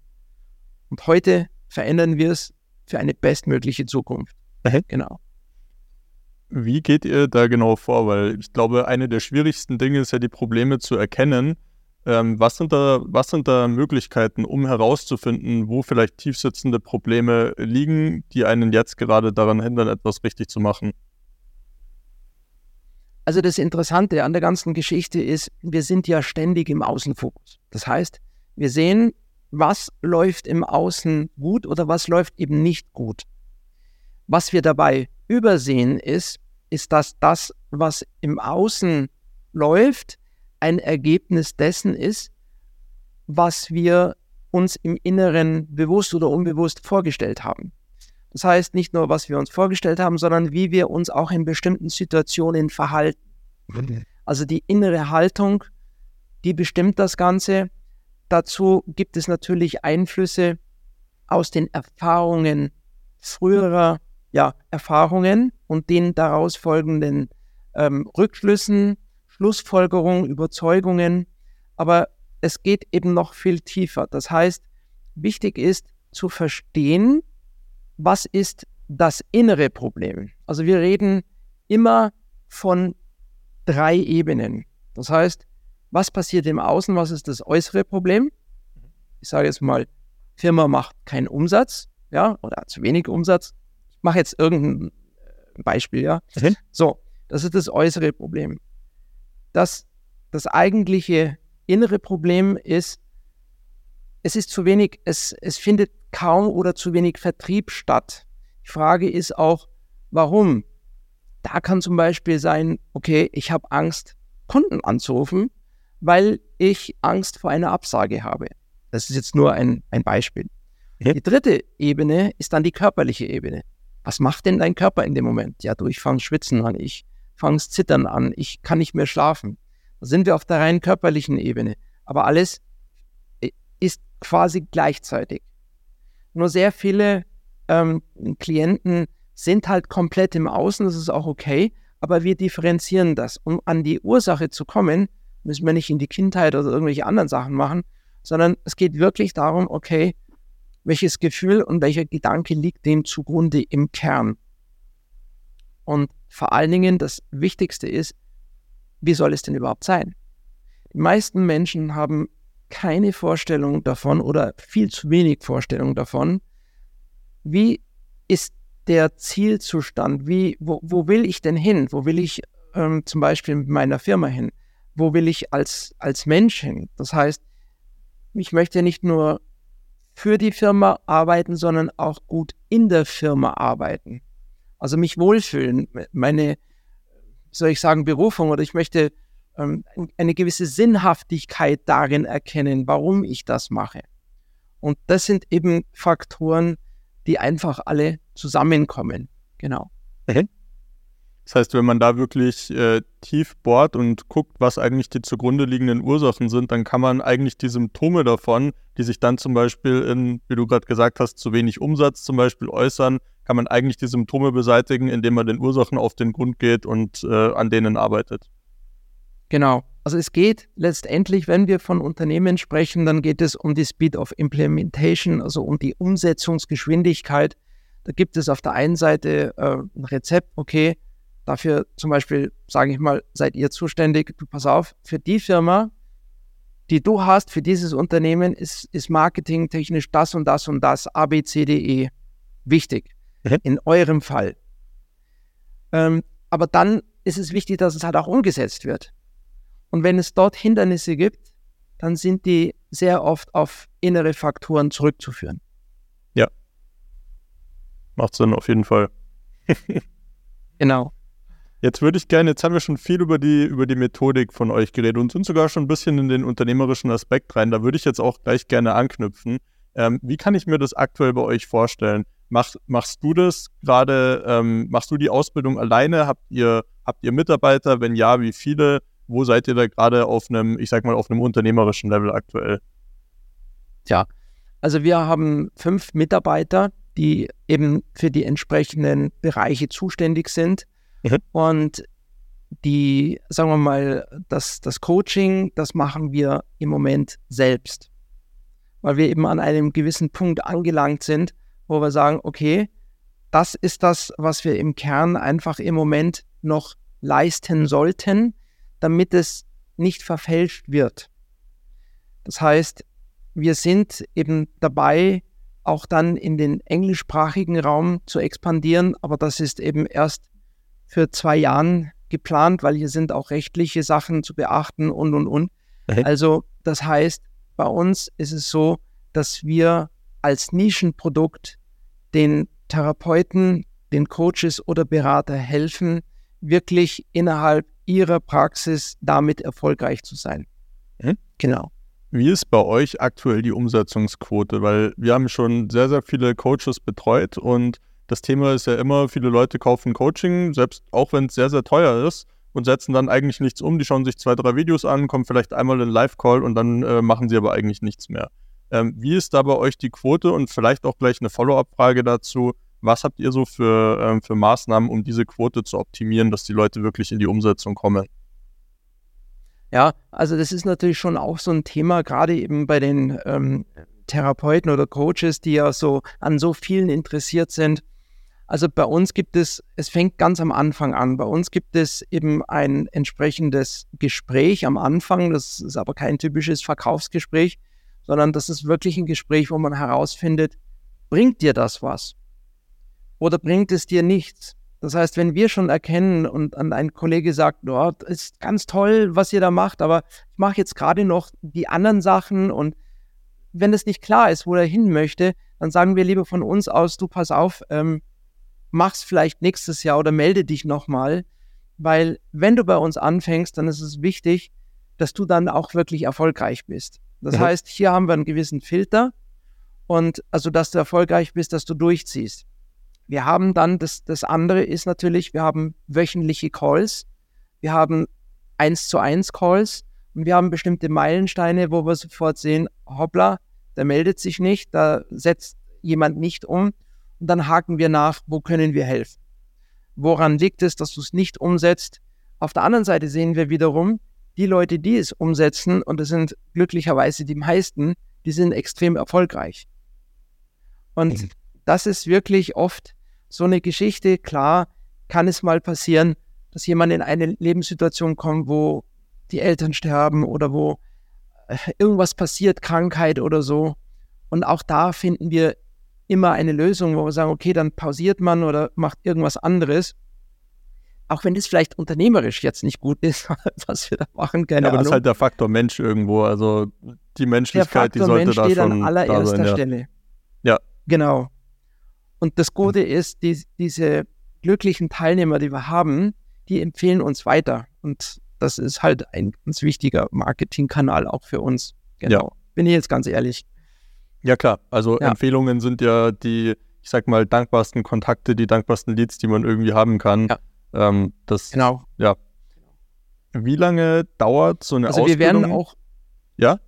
Und heute verändern wir es für eine bestmögliche Zukunft. Mhm. Genau. Wie geht ihr da genau vor? Weil ich glaube, eine der schwierigsten Dinge ist ja, die Probleme zu erkennen. Ähm, was, sind da, was sind da Möglichkeiten, um herauszufinden, wo vielleicht tiefsitzende Probleme liegen, die einen jetzt gerade daran hindern, etwas richtig zu machen? Also das Interessante an der ganzen Geschichte ist, wir sind ja ständig im Außenfokus. Das heißt, wir sehen, was läuft im Außen gut oder was läuft eben nicht gut. Was wir dabei übersehen ist, ist, dass das, was im Außen läuft, ein Ergebnis dessen ist, was wir uns im Inneren bewusst oder unbewusst vorgestellt haben. Das heißt nicht nur, was wir uns vorgestellt haben, sondern wie wir uns auch in bestimmten Situationen verhalten. Also die innere Haltung, die bestimmt das Ganze. Dazu gibt es natürlich Einflüsse aus den Erfahrungen früherer ja, Erfahrungen und den daraus folgenden ähm, Rückschlüssen, Schlussfolgerungen, Überzeugungen. Aber es geht eben noch viel tiefer. Das heißt, wichtig ist zu verstehen, was ist das innere Problem. Also wir reden immer von drei Ebenen. Das heißt, was passiert im Außen, was ist das äußere Problem? Ich sage jetzt mal, Firma macht keinen Umsatz, ja, oder zu wenig Umsatz mache jetzt irgendein äh, Beispiel, ja. Mhm. So, das ist das äußere Problem. Das, das eigentliche innere Problem ist, es ist zu wenig, es, es findet kaum oder zu wenig Vertrieb statt. Die Frage ist auch, warum? Da kann zum Beispiel sein, okay, ich habe Angst, Kunden anzurufen, weil ich Angst vor einer Absage habe. Das ist jetzt nur ein, ein Beispiel. Mhm. Die dritte Ebene ist dann die körperliche Ebene was macht denn dein Körper in dem Moment? Ja, du, ich fange schwitzen an, ich fange zittern an, ich kann nicht mehr schlafen. Da sind wir auf der rein körperlichen Ebene. Aber alles äh, ist quasi gleichzeitig. Nur sehr viele ähm, Klienten sind halt komplett im Außen, das ist auch okay, aber wir differenzieren das. Um an die Ursache zu kommen, müssen wir nicht in die Kindheit oder irgendwelche anderen Sachen machen, sondern es geht wirklich darum, okay, welches Gefühl und welcher Gedanke liegt dem zugrunde im Kern. Und vor allen Dingen das Wichtigste ist, wie soll es denn überhaupt sein? Die meisten Menschen haben keine Vorstellung davon oder viel zu wenig Vorstellung davon, wie ist der Zielzustand, wie, wo, wo will ich denn hin, wo will ich ähm, zum Beispiel mit meiner Firma hin, wo will ich als, als Mensch hin? Das heißt, ich möchte nicht nur für die Firma arbeiten, sondern auch gut in der Firma arbeiten. Also mich wohlfühlen, meine, soll ich sagen, Berufung oder ich möchte ähm, eine gewisse Sinnhaftigkeit darin erkennen, warum ich das mache. Und das sind eben Faktoren, die einfach alle zusammenkommen. Genau. Mhm. Das heißt, wenn man da wirklich äh, tief bohrt und guckt, was eigentlich die zugrunde liegenden Ursachen sind, dann kann man eigentlich die Symptome davon, die sich dann zum Beispiel in, wie du gerade gesagt hast, zu wenig Umsatz zum Beispiel äußern, kann man eigentlich die Symptome beseitigen, indem man den Ursachen auf den Grund geht und äh, an denen arbeitet. Genau. Also es geht letztendlich, wenn wir von Unternehmen sprechen, dann geht es um die Speed of Implementation, also um die Umsetzungsgeschwindigkeit. Da gibt es auf der einen Seite äh, ein Rezept, okay, dafür zum Beispiel, sage ich mal, seid ihr zuständig, du pass auf, für die Firma, die du hast, für dieses Unternehmen ist, ist Marketing technisch das und das und das, A, B, C, D, E wichtig. Mhm. In eurem Fall. Ähm, aber dann ist es wichtig, dass es halt auch umgesetzt wird. Und wenn es dort Hindernisse gibt, dann sind die sehr oft auf innere Faktoren zurückzuführen. Ja. Macht Sinn, auf jeden Fall. genau. Jetzt würde ich gerne, jetzt haben wir schon viel über die, über die Methodik von euch geredet und sind sogar schon ein bisschen in den unternehmerischen Aspekt rein. Da würde ich jetzt auch gleich gerne anknüpfen. Ähm, wie kann ich mir das aktuell bei euch vorstellen? Mach, machst du das gerade, ähm, machst du die Ausbildung alleine? Habt ihr, habt ihr Mitarbeiter? Wenn ja, wie viele? wo seid ihr da gerade auf einem, ich sag mal, auf einem unternehmerischen Level aktuell? Ja, also wir haben fünf Mitarbeiter, die eben für die entsprechenden Bereiche zuständig sind. Mhm. Und die, sagen wir mal, das, das Coaching, das machen wir im Moment selbst. Weil wir eben an einem gewissen Punkt angelangt sind, wo wir sagen, okay, das ist das, was wir im Kern einfach im Moment noch leisten sollten damit es nicht verfälscht wird. Das heißt, wir sind eben dabei, auch dann in den englischsprachigen Raum zu expandieren, aber das ist eben erst für zwei Jahren geplant, weil hier sind auch rechtliche Sachen zu beachten und, und, und. Okay. Also das heißt, bei uns ist es so, dass wir als Nischenprodukt den Therapeuten, den Coaches oder Berater helfen, wirklich innerhalb ihrer Praxis damit erfolgreich zu sein. Hm? Genau. Wie ist bei euch aktuell die Umsetzungsquote? Weil wir haben schon sehr, sehr viele Coaches betreut und das Thema ist ja immer, viele Leute kaufen Coaching, selbst auch wenn es sehr, sehr teuer ist und setzen dann eigentlich nichts um. Die schauen sich zwei, drei Videos an, kommen vielleicht einmal in Live-Call und dann äh, machen sie aber eigentlich nichts mehr. Ähm, wie ist da bei euch die Quote und vielleicht auch gleich eine Follow-up-Frage dazu? Was habt ihr so für, ähm, für Maßnahmen, um diese Quote zu optimieren, dass die Leute wirklich in die Umsetzung kommen? Ja, also das ist natürlich schon auch so ein Thema, gerade eben bei den ähm, Therapeuten oder Coaches, die ja so an so vielen interessiert sind. Also bei uns gibt es, es fängt ganz am Anfang an. Bei uns gibt es eben ein entsprechendes Gespräch am Anfang. Das ist aber kein typisches Verkaufsgespräch, sondern das ist wirklich ein Gespräch, wo man herausfindet, bringt dir das was? oder bringt es dir nichts? Das heißt, wenn wir schon erkennen und an ein Kollege sagt, oh, ist ganz toll, was ihr da macht, aber ich mache jetzt gerade noch die anderen Sachen und wenn es nicht klar ist, wo er hin möchte, dann sagen wir lieber von uns aus, du pass auf, ähm, mach's vielleicht nächstes Jahr oder melde dich nochmal, weil wenn du bei uns anfängst, dann ist es wichtig, dass du dann auch wirklich erfolgreich bist. Das mhm. heißt, hier haben wir einen gewissen Filter und also, dass du erfolgreich bist, dass du durchziehst. Wir haben dann, das, das andere ist natürlich, wir haben wöchentliche Calls, wir haben eins zu eins Calls und wir haben bestimmte Meilensteine, wo wir sofort sehen, hoppla, der meldet sich nicht, da setzt jemand nicht um und dann haken wir nach, wo können wir helfen. Woran liegt es, dass du es nicht umsetzt? Auf der anderen Seite sehen wir wiederum, die Leute, die es umsetzen, und das sind glücklicherweise die meisten, die sind extrem erfolgreich. Und mhm. das ist wirklich oft so eine Geschichte. Klar kann es mal passieren, dass jemand in eine Lebenssituation kommt, wo die Eltern sterben oder wo äh, irgendwas passiert, Krankheit oder so. Und auch da finden wir immer eine Lösung, wo wir sagen, okay, dann pausiert man oder macht irgendwas anderes. auch wenn das vielleicht unternehmerisch jetzt nicht gut ist, was wir da machen, keine ja, aber Ahnung. das ist halt der Faktor Mensch irgendwo. Also die Menschlichkeit, die sollte Mensch da steht schon an allererster sein, ja. Stelle. Ja. Genau. Und das Gute ist, die, diese glücklichen Teilnehmer, die wir haben, die empfehlen uns weiter. Und das ist halt ein ganz wichtiger Marketingkanal auch für uns. Genau. Bin ich jetzt ganz ehrlich. Ja, klar. Also Ja. Empfehlungen sind ja die, ich sag mal, dankbarsten Kontakte, die dankbarsten Leads, die man irgendwie haben kann. Ja. Ähm, das, Genau. Wie lange dauert so eine Also wir Ausbildung? werden auch, Ja?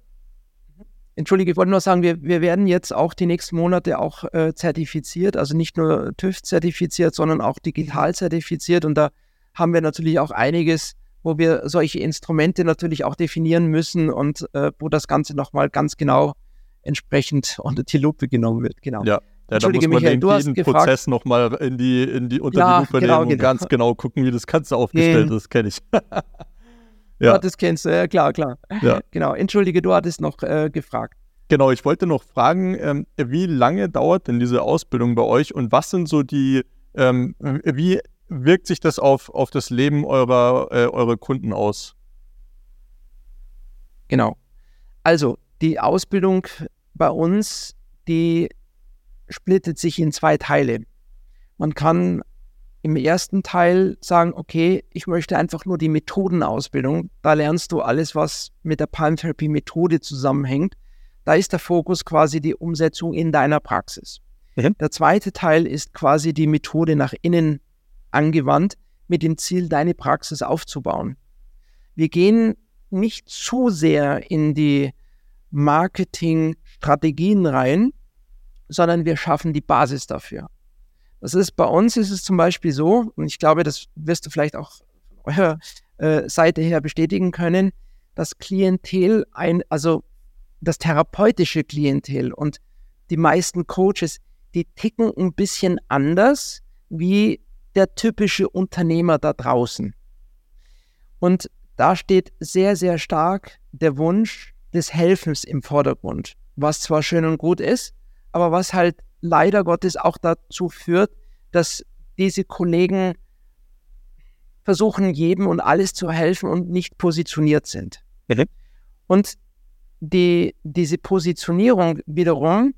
Entschuldige, ich wollte nur sagen, wir, wir werden jetzt auch die nächsten Monate auch äh, zertifiziert, also nicht nur TÜV zertifiziert, sondern auch digital zertifiziert. Und da haben wir natürlich auch einiges, wo wir solche Instrumente natürlich auch definieren müssen und äh, wo das Ganze nochmal ganz genau entsprechend unter die Lupe genommen wird. Genau. Ja. Ja, da muss Entschuldige, man Michael, den, du hast jeden gefragt- Prozess nochmal in die, in die, unter Ja, die Lupe genau, nehmen und genau. ganz genau gucken, wie das Ganze aufgestellt Gen- ist, kenne ich. Ja. Ja. das kennst du, ja klar, klar. Ja. Genau. Entschuldige, du hattest noch äh, gefragt. Genau, ich wollte noch fragen, ähm, wie lange dauert denn diese Ausbildung bei euch und was sind so die, ähm, wie wirkt sich das auf, auf das Leben eurer, äh, eurer Kunden aus? Genau. Also, die Ausbildung bei uns, die splittet sich in zwei Teile. Man kann im ersten Teil sagen, okay, ich möchte einfach nur die Methodenausbildung. Da lernst du alles, was mit der Palm Therapy Methode zusammenhängt. Da ist der Fokus quasi die Umsetzung in deiner Praxis. Mhm. Der zweite Teil ist quasi die Methode nach innen angewandt, mit dem Ziel, deine Praxis aufzubauen. Wir gehen nicht zu sehr in die Marketingstrategien rein, sondern wir schaffen die Basis dafür. Das ist bei uns ist es zum Beispiel so, und ich glaube, das wirst du vielleicht auch von eurer äh, Seite her bestätigen können, das Klientel ein, also das therapeutische Klientel und die meisten Coaches, die ticken ein bisschen anders wie der typische Unternehmer da draußen. Und da steht sehr, sehr stark der Wunsch des Helfens im Vordergrund, was zwar schön und gut ist, aber was halt leider Gottes auch dazu führt, dass diese Kollegen versuchen, jedem und alles zu helfen und nicht positioniert sind. Mhm. Und die, diese Positionierung wiederum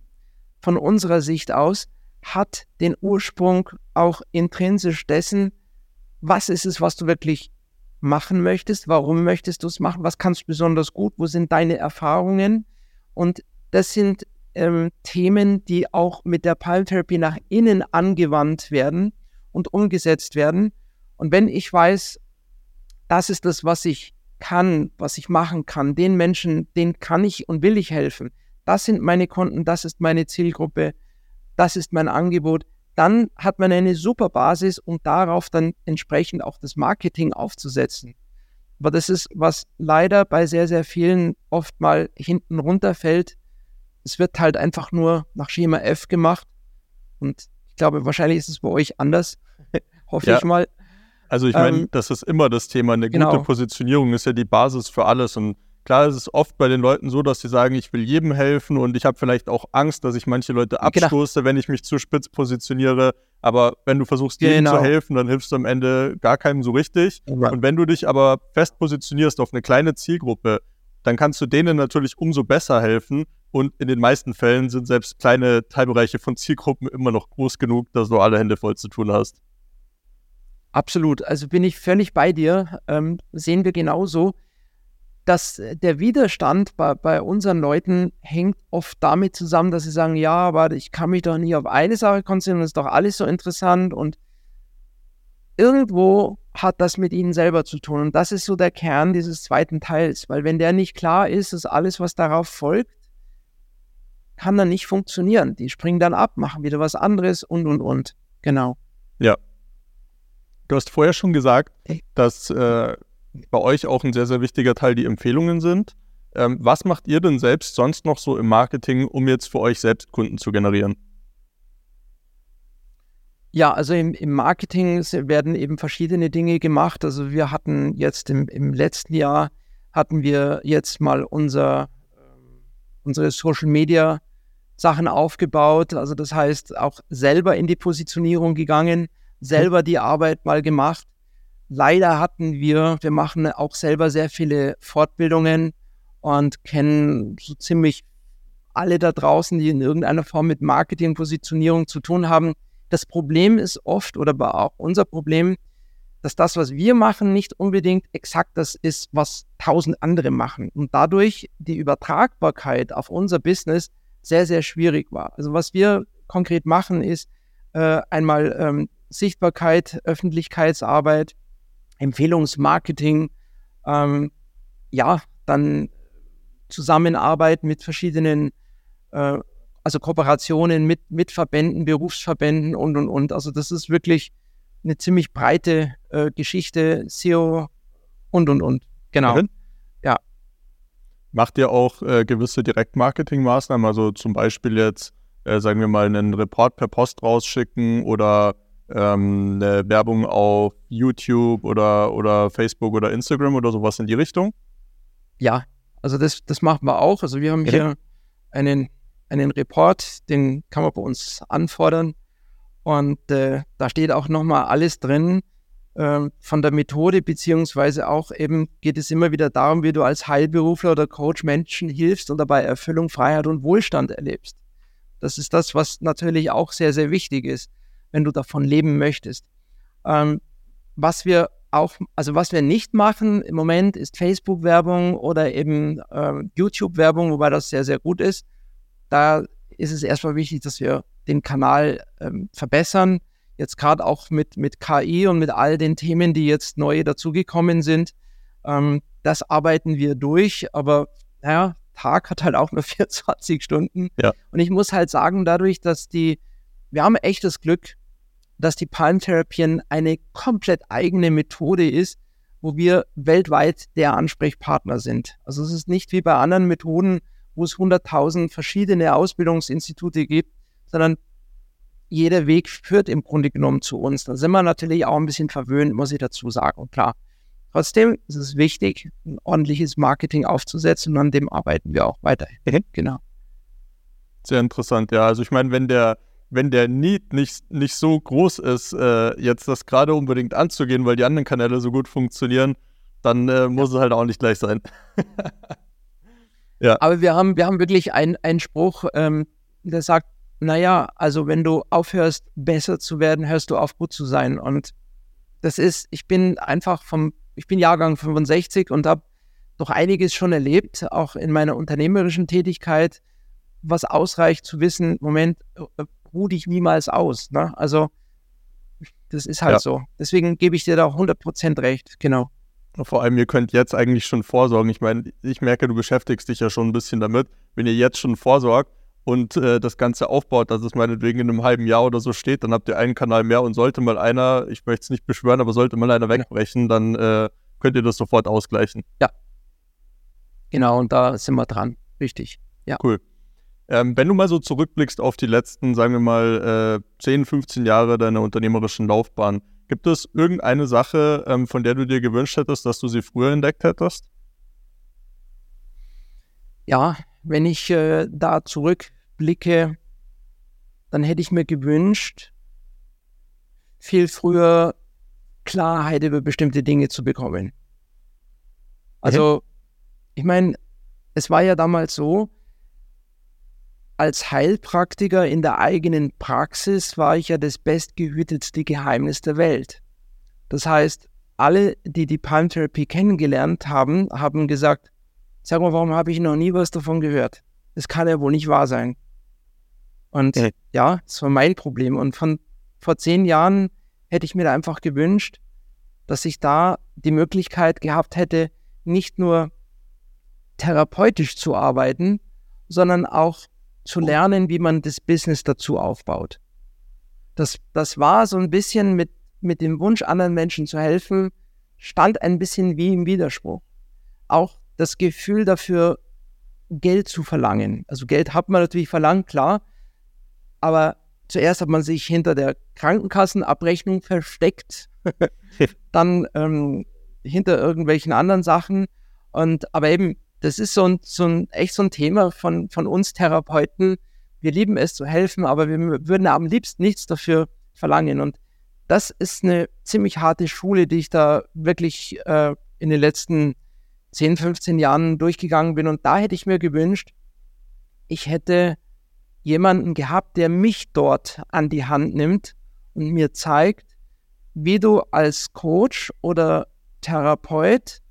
von unserer Sicht aus hat den Ursprung auch intrinsisch dessen, was ist es, was du wirklich machen möchtest, warum möchtest du es machen, was kannst du besonders gut, wo sind deine Erfahrungen. Und das sind ähm, Themen, die auch mit der Palmtherapie nach innen angewandt werden und umgesetzt werden. Und wenn ich weiß, das ist das, was ich kann, was ich machen kann, den Menschen, denen kann ich und will ich helfen, das sind meine Kunden, das ist meine Zielgruppe, das ist mein Angebot, dann hat man eine super Basis, um darauf dann entsprechend auch das Marketing aufzusetzen. Aber das ist, was leider bei sehr, sehr vielen oft mal hinten runterfällt. Es wird halt einfach nur nach Schema F gemacht. Und ich glaube, wahrscheinlich ist es bei euch anders. Hoffe Ja. ich mal. Also ich meine, Ähm, das ist immer das Thema. Eine genau. gute Positionierung ist ja die Basis für alles. Und klar ist es oft bei den Leuten so, dass sie sagen, ich will jedem helfen und ich habe vielleicht auch Angst, dass ich manche Leute Genau. abstoße, wenn ich mich zu spitz positioniere. Aber wenn du versuchst, jedem Genau. zu helfen, dann hilfst du am Ende gar keinem so richtig. Und wenn du dich aber fest positionierst auf eine kleine Zielgruppe, dann kannst du denen natürlich umso besser helfen. Und in den meisten Fällen sind selbst kleine Teilbereiche von Zielgruppen immer noch groß genug, dass du alle Hände voll zu tun hast. Absolut. Also bin ich völlig bei dir. Ähm, sehen wir genauso, dass der Widerstand bei, bei unseren Leuten hängt oft damit zusammen, dass sie sagen, ja, aber ich kann mich doch nicht auf eine Sache konzentrieren, das ist doch alles so interessant und irgendwo hat das mit ihnen selber zu tun. Und das ist so der Kern dieses zweiten Teils, weil wenn der nicht klar ist, dass alles, was darauf folgt, kann dann nicht funktionieren. Die springen dann ab, machen wieder was anderes und, und, und. Genau. Du hast vorher schon gesagt, dass äh, bei euch auch ein sehr, sehr wichtiger Teil die Empfehlungen sind. Ähm, was macht ihr denn selbst sonst noch so im Marketing, um jetzt für euch selbst Kunden zu generieren? Ja, also im, im Marketing werden eben verschiedene Dinge gemacht. Also wir hatten jetzt im, im letzten Jahr hatten wir jetzt mal unser, ähm, unsere Social Media Sachen aufgebaut. Also das heißt auch selber in die Positionierung gegangen, selber die Arbeit mal gemacht. leider hatten wir, wir machen auch selber sehr viele Fortbildungen und kennen so ziemlich alle da draußen, die in irgendeiner Form mit Marketing, Positionierung zu tun haben. Das Problem ist oft, oder auch unser Problem, dass das, was wir machen, nicht unbedingt exakt das ist, was tausend andere machen. Und dadurch die Übertragbarkeit auf unser Business sehr, sehr schwierig war. Also was wir konkret machen, ist äh, einmal ähm, Sichtbarkeit, Öffentlichkeitsarbeit, Empfehlungsmarketing, ähm, ja, dann Zusammenarbeit mit verschiedenen, äh, also Kooperationen mit, mit Verbänden, Berufsverbänden und, und, und. Also das ist wirklich eine ziemlich breite äh, Geschichte, SEO und, und, und. Genau. Macht ihr auch äh, gewisse Direktmarketing-Maßnahmen, also zum Beispiel jetzt, äh, sagen wir mal, einen Report per Post rausschicken oder ähm, eine Werbung auf YouTube oder, oder Facebook oder Instagram oder sowas in die Richtung? Ja, also das, das machen wir auch. Also wir haben ja. hier einen, einen Report, den kann man bei uns anfordern. Und äh, da steht auch nochmal alles drin von der Methode, beziehungsweise auch eben geht es immer wieder darum, wie du als Heilberufler oder Coach Menschen hilfst und dabei Erfüllung, Freiheit und Wohlstand erlebst. Das ist das, was natürlich auch sehr, sehr wichtig ist, wenn du davon leben möchtest. Ähm, was wir auch, also was wir nicht machen im Moment, ist Facebook-Werbung oder eben äh, YouTube-Werbung, wobei das sehr, sehr gut ist. Da ist es erstmal wichtig, dass wir den Kanal ähm, verbessern. Jetzt gerade auch mit, mit KI und mit all den Themen, die jetzt neu dazugekommen sind. Ähm, das arbeiten wir durch, aber naja, Tag hat halt auch nur 24 Stunden. Ja. Und ich muss halt sagen, dadurch, dass die, wir haben echtes Glück, dass die Palm Therapien eine komplett eigene Methode ist, wo wir weltweit der Ansprechpartner sind. Also es ist nicht wie bei anderen Methoden, wo es 100.000 verschiedene Ausbildungsinstitute gibt, sondern jeder Weg führt im Grunde genommen zu uns. Da sind wir natürlich auch ein bisschen verwöhnt, muss ich dazu sagen. Und klar, trotzdem ist es wichtig, ein ordentliches Marketing aufzusetzen und an dem arbeiten wir auch weiter. Genau. Sehr interessant, ja. Also ich meine, wenn der wenn der Need nicht, nicht so groß ist, äh, jetzt das gerade unbedingt anzugehen, weil die anderen Kanäle so gut funktionieren, dann äh, muss ja. es halt auch nicht gleich sein. ja. Aber wir haben, wir haben wirklich einen Spruch, ähm, der sagt, naja, also wenn du aufhörst, besser zu werden, hörst du auf, gut zu sein. Und das ist, ich bin einfach vom, ich bin Jahrgang 65 und habe doch einiges schon erlebt, auch in meiner unternehmerischen Tätigkeit, was ausreicht zu wissen, Moment, äh, ruh dich niemals aus. Ne? Also das ist halt ja. so. Deswegen gebe ich dir da 100% recht, genau. Vor allem, ihr könnt jetzt eigentlich schon vorsorgen. Ich meine, ich merke, du beschäftigst dich ja schon ein bisschen damit. Wenn ihr jetzt schon vorsorgt und äh, das Ganze aufbaut, dass es meinetwegen in einem halben Jahr oder so steht, dann habt ihr einen Kanal mehr und sollte mal einer, ich möchte es nicht beschwören, aber sollte mal einer wegbrechen, dann äh, könnt ihr das sofort ausgleichen. Ja. Genau, und da sind wir dran. Richtig. Ja. Cool. Ähm, wenn du mal so zurückblickst auf die letzten, sagen wir mal, äh, 10, 15 Jahre deiner unternehmerischen Laufbahn, gibt es irgendeine Sache, ähm, von der du dir gewünscht hättest, dass du sie früher entdeckt hättest? Ja, wenn ich äh, da zurückblicke, dann hätte ich mir gewünscht, viel früher Klarheit über bestimmte Dinge zu bekommen. Also, okay. ich meine, es war ja damals so, als Heilpraktiker in der eigenen Praxis war ich ja das bestgehütetste Geheimnis der Welt. Das heißt, alle, die die Palm Therapy kennengelernt haben, haben gesagt, sag mal, warum habe ich noch nie was davon gehört? Das kann ja wohl nicht wahr sein. Und ja, ja das war mein Problem. Und von vor zehn Jahren hätte ich mir da einfach gewünscht, dass ich da die Möglichkeit gehabt hätte, nicht nur therapeutisch zu arbeiten, sondern auch zu lernen, wie man das Business dazu aufbaut. Das, das war so ein bisschen mit, mit dem Wunsch, anderen Menschen zu helfen, stand ein bisschen wie im Widerspruch. Auch das Gefühl dafür, Geld zu verlangen. Also Geld hat man natürlich verlangt, klar, aber zuerst hat man sich hinter der Krankenkassenabrechnung versteckt, dann ähm, hinter irgendwelchen anderen Sachen. Und aber eben das ist so ein, so ein echt so ein Thema von, von uns Therapeuten. Wir lieben es zu helfen, aber wir würden am liebsten nichts dafür verlangen. Und das ist eine ziemlich harte Schule, die ich da wirklich äh, in den letzten 10, 15 Jahren durchgegangen bin. Und da hätte ich mir gewünscht, ich hätte jemanden gehabt, der mich dort an die Hand nimmt und mir zeigt, wie du als Coach oder Therapeut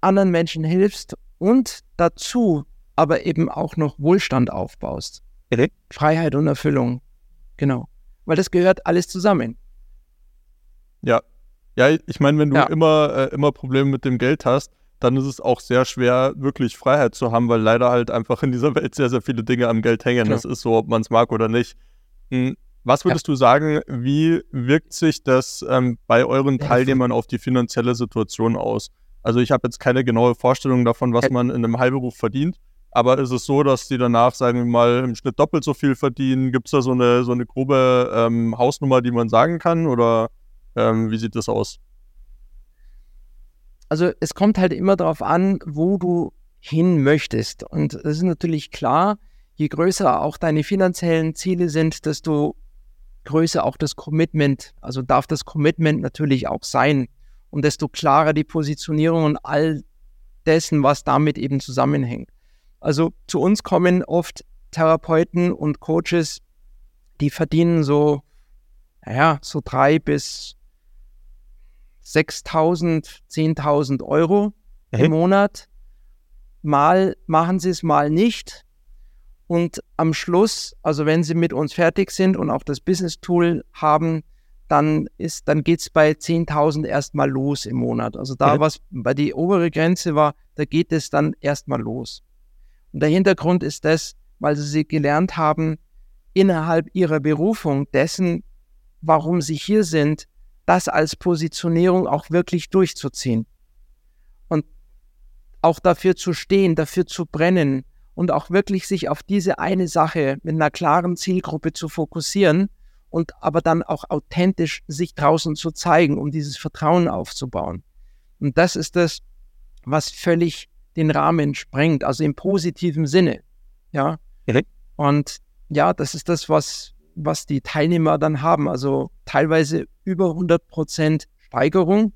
anderen Menschen hilfst und dazu aber eben auch noch Wohlstand aufbaust. Okay. Freiheit und Erfüllung. Genau. Weil das gehört alles zusammen. Ja. Ja, ich meine, wenn du ja. immer, äh, immer Probleme mit dem Geld hast, dann ist es auch sehr schwer, wirklich Freiheit zu haben, weil leider halt einfach in dieser Welt sehr, sehr viele Dinge am Geld hängen. Genau. Das ist so, ob man es mag oder nicht. Hm, was würdest ja. du sagen, wie wirkt sich das ähm, bei euren Teilnehmern auf die finanzielle Situation aus? Also ich habe jetzt keine genaue Vorstellung davon, was man in einem Heilberuf verdient, aber ist es so, dass die danach, sagen wir mal, im Schnitt doppelt so viel verdienen? Gibt es da so eine, so eine grobe ähm, Hausnummer, die man sagen kann oder ähm, wie sieht das aus? Also es kommt halt immer darauf an, wo du hin möchtest. Und es ist natürlich klar, je größer auch deine finanziellen Ziele sind, desto größer auch das Commitment. Also darf das Commitment natürlich auch sein. Und desto klarer die Positionierung und all dessen, was damit eben zusammenhängt. Also zu uns kommen oft Therapeuten und Coaches, die verdienen so, naja, so drei bis 6.000, 10.000 Euro mhm. im Monat. Mal machen sie es, mal nicht. Und am Schluss, also wenn sie mit uns fertig sind und auch das Business-Tool haben, dann ist, dann geht es bei 10.000 erstmal los im Monat. Also da, mhm. was bei die obere Grenze war, da geht es dann erstmal los. Und der Hintergrund ist das, weil sie gelernt haben, innerhalb ihrer Berufung dessen, warum sie hier sind, das als Positionierung auch wirklich durchzuziehen. Und auch dafür zu stehen, dafür zu brennen und auch wirklich sich auf diese eine Sache mit einer klaren Zielgruppe zu fokussieren und aber dann auch authentisch sich draußen zu zeigen, um dieses Vertrauen aufzubauen. Und das ist das, was völlig den Rahmen sprengt, also im positiven Sinne. Ja. Mhm. Und ja, das ist das, was, was die Teilnehmer dann haben. Also teilweise über 100 Prozent Steigerung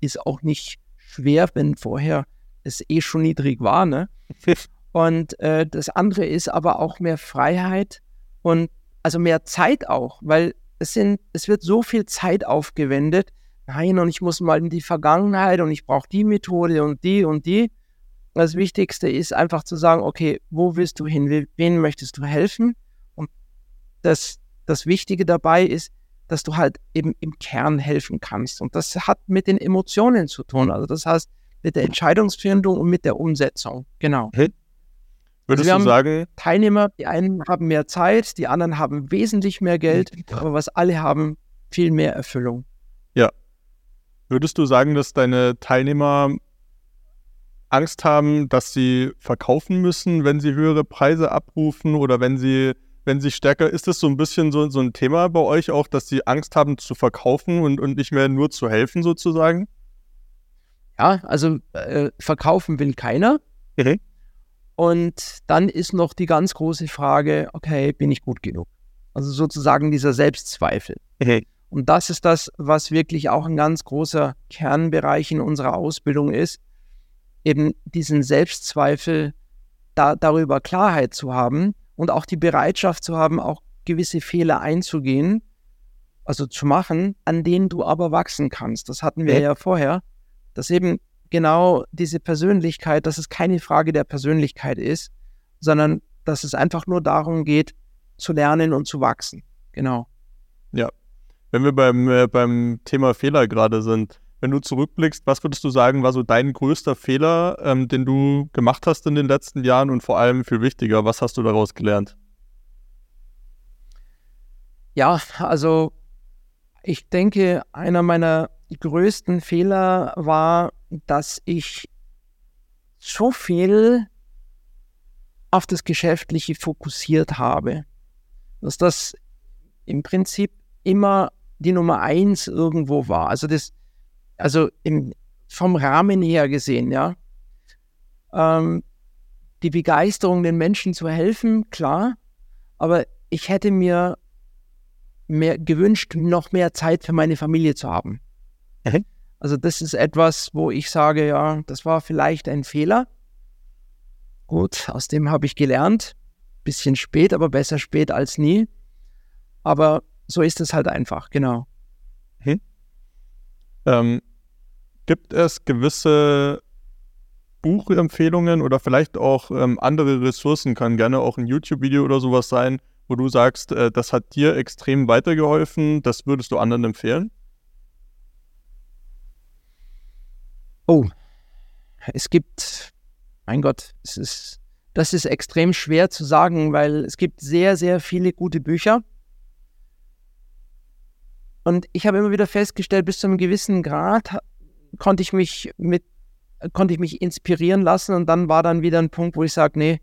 ist auch nicht schwer, wenn vorher es eh schon niedrig war. Ne? Und äh, das andere ist aber auch mehr Freiheit und also mehr Zeit auch, weil es sind, es wird so viel Zeit aufgewendet. Nein, und ich muss mal in die Vergangenheit und ich brauche die Methode und die und die. Das Wichtigste ist einfach zu sagen, okay, wo willst du hin? Wen möchtest du helfen? Das, das Wichtige dabei ist, dass du halt eben im Kern helfen kannst. Und das hat mit den Emotionen zu tun. Also das heißt, mit der Entscheidungsfindung und mit der Umsetzung. Genau. Hey. Würdest also du sagen? Teilnehmer, die einen haben mehr Zeit, die anderen haben wesentlich mehr Geld, aber was alle haben, viel mehr Erfüllung. Ja. Würdest du sagen, dass deine Teilnehmer Angst haben, dass sie verkaufen müssen, wenn sie höhere Preise abrufen oder wenn sie wenn sie stärker, ist das so ein bisschen so, so ein Thema bei euch auch, dass sie Angst haben zu verkaufen und, und nicht mehr nur zu helfen sozusagen? Ja, also äh, verkaufen will keiner. Mhm. Und dann ist noch die ganz große Frage, okay, bin ich gut genug? Also sozusagen dieser Selbstzweifel. Mhm. Und das ist das, was wirklich auch ein ganz großer Kernbereich in unserer Ausbildung ist, eben diesen Selbstzweifel da, darüber Klarheit zu haben und auch die Bereitschaft zu haben, auch gewisse Fehler einzugehen, also zu machen, an denen du aber wachsen kannst. Das hatten wir ja, ja vorher, dass eben genau diese Persönlichkeit, dass es keine Frage der Persönlichkeit ist, sondern dass es einfach nur darum geht, zu lernen und zu wachsen. Genau. Ja. Wenn wir beim, äh, beim Thema Fehler gerade sind, wenn du zurückblickst, was würdest du sagen, war so dein größter Fehler, ähm, den du gemacht hast in den letzten Jahren und vor allem viel wichtiger, was hast du daraus gelernt? Ja, also ich denke, einer meiner größten Fehler war, dass ich so viel auf das Geschäftliche fokussiert habe, dass das im Prinzip immer die Nummer eins irgendwo war. Also das, also im, vom Rahmen her gesehen, ja. Ähm, die Begeisterung, den Menschen zu helfen, klar, aber ich hätte mir mehr gewünscht, noch mehr Zeit für meine Familie zu haben. Mhm. Also das ist etwas, wo ich sage, ja, das war vielleicht ein Fehler. Gut, aus dem habe ich gelernt. Bisschen spät, aber besser spät als nie. Aber so ist es halt einfach, genau. Mhm. Ähm, gibt es gewisse Buchempfehlungen oder vielleicht auch ähm, andere Ressourcen, kann gerne auch ein YouTube-Video oder sowas sein, wo du sagst, äh, das hat dir extrem weitergeholfen, das würdest du anderen empfehlen? Oh, es gibt, mein Gott, es ist, das ist extrem schwer zu sagen, weil es gibt sehr, sehr viele gute Bücher. Und ich habe immer wieder festgestellt, bis zu einem gewissen Grad konnte ich mich mit, konnte ich mich inspirieren lassen und dann war dann wieder ein Punkt, wo ich sage, nee,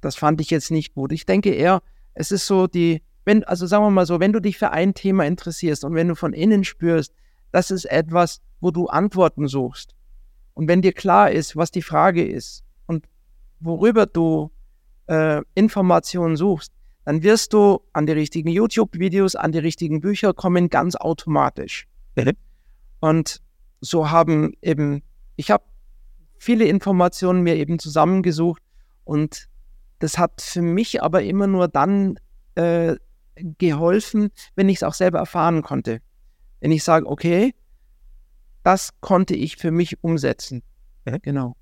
das fand ich jetzt nicht gut. Ich denke eher, es ist so die, wenn, also sagen wir mal so, wenn du dich für ein Thema interessierst und wenn du von innen spürst, das ist etwas, wo du Antworten suchst. Und wenn dir klar ist, was die Frage ist und worüber du äh, Informationen suchst, dann wirst du an die richtigen YouTube-Videos, an die richtigen Bücher kommen, ganz automatisch. Mhm. Und so haben eben, ich habe viele Informationen mir eben zusammengesucht und das hat für mich aber immer nur dann äh, geholfen, wenn ich es auch selber erfahren konnte. Wenn ich sage, okay, das konnte ich für mich umsetzen. Mhm. Genau.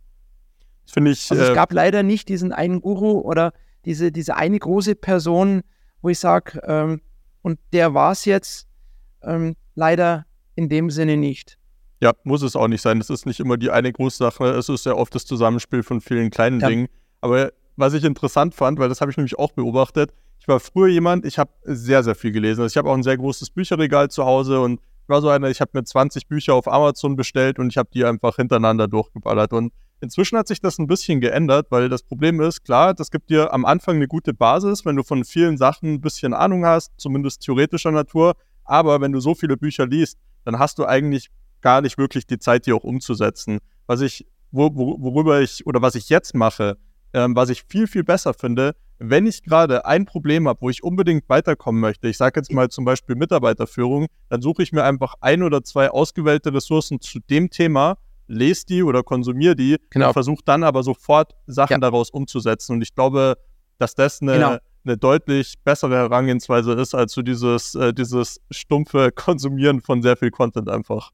Das finde ich. Also äh, es gab leider nicht diesen einen Guru oder diese, diese eine große Person, wo ich sage, ähm, und der war es jetzt. Ähm, leider in dem Sinne nicht. Ja, muss es auch nicht sein. Es ist nicht immer die eine große Sache. Es ist ja oft das Zusammenspiel von vielen kleinen Ja. Dingen. Aber was ich interessant fand, weil das habe ich nämlich auch beobachtet, ich war früher jemand, ich habe sehr, sehr viel gelesen. Also ich habe auch ein sehr großes Bücherregal zu Hause und ich war so einer, ich habe mir 20 Bücher auf Amazon bestellt und ich habe die einfach hintereinander durchgeballert. Und inzwischen hat sich das ein bisschen geändert, weil das Problem ist, klar, das gibt dir am Anfang eine gute Basis, wenn du von vielen Sachen ein bisschen Ahnung hast, zumindest theoretischer Natur. Aber wenn du so viele Bücher liest, dann hast du eigentlich gar nicht wirklich die Zeit, die auch umzusetzen. Was ich, wo, wo, worüber ich oder was ich jetzt mache, ähm, was ich viel, viel besser finde, wenn ich gerade ein Problem habe, wo ich unbedingt weiterkommen möchte, ich sage jetzt mal zum Beispiel Mitarbeiterführung, dann suche ich mir einfach ein oder zwei ausgewählte Ressourcen zu dem Thema, lese die oder konsumiere die Genau. und versuche dann aber sofort Sachen Ja. daraus umzusetzen. Und ich glaube, dass das eine, Genau. eine deutlich bessere Herangehensweise ist, als so dieses, äh, dieses stumpfe Konsumieren von sehr viel Content einfach.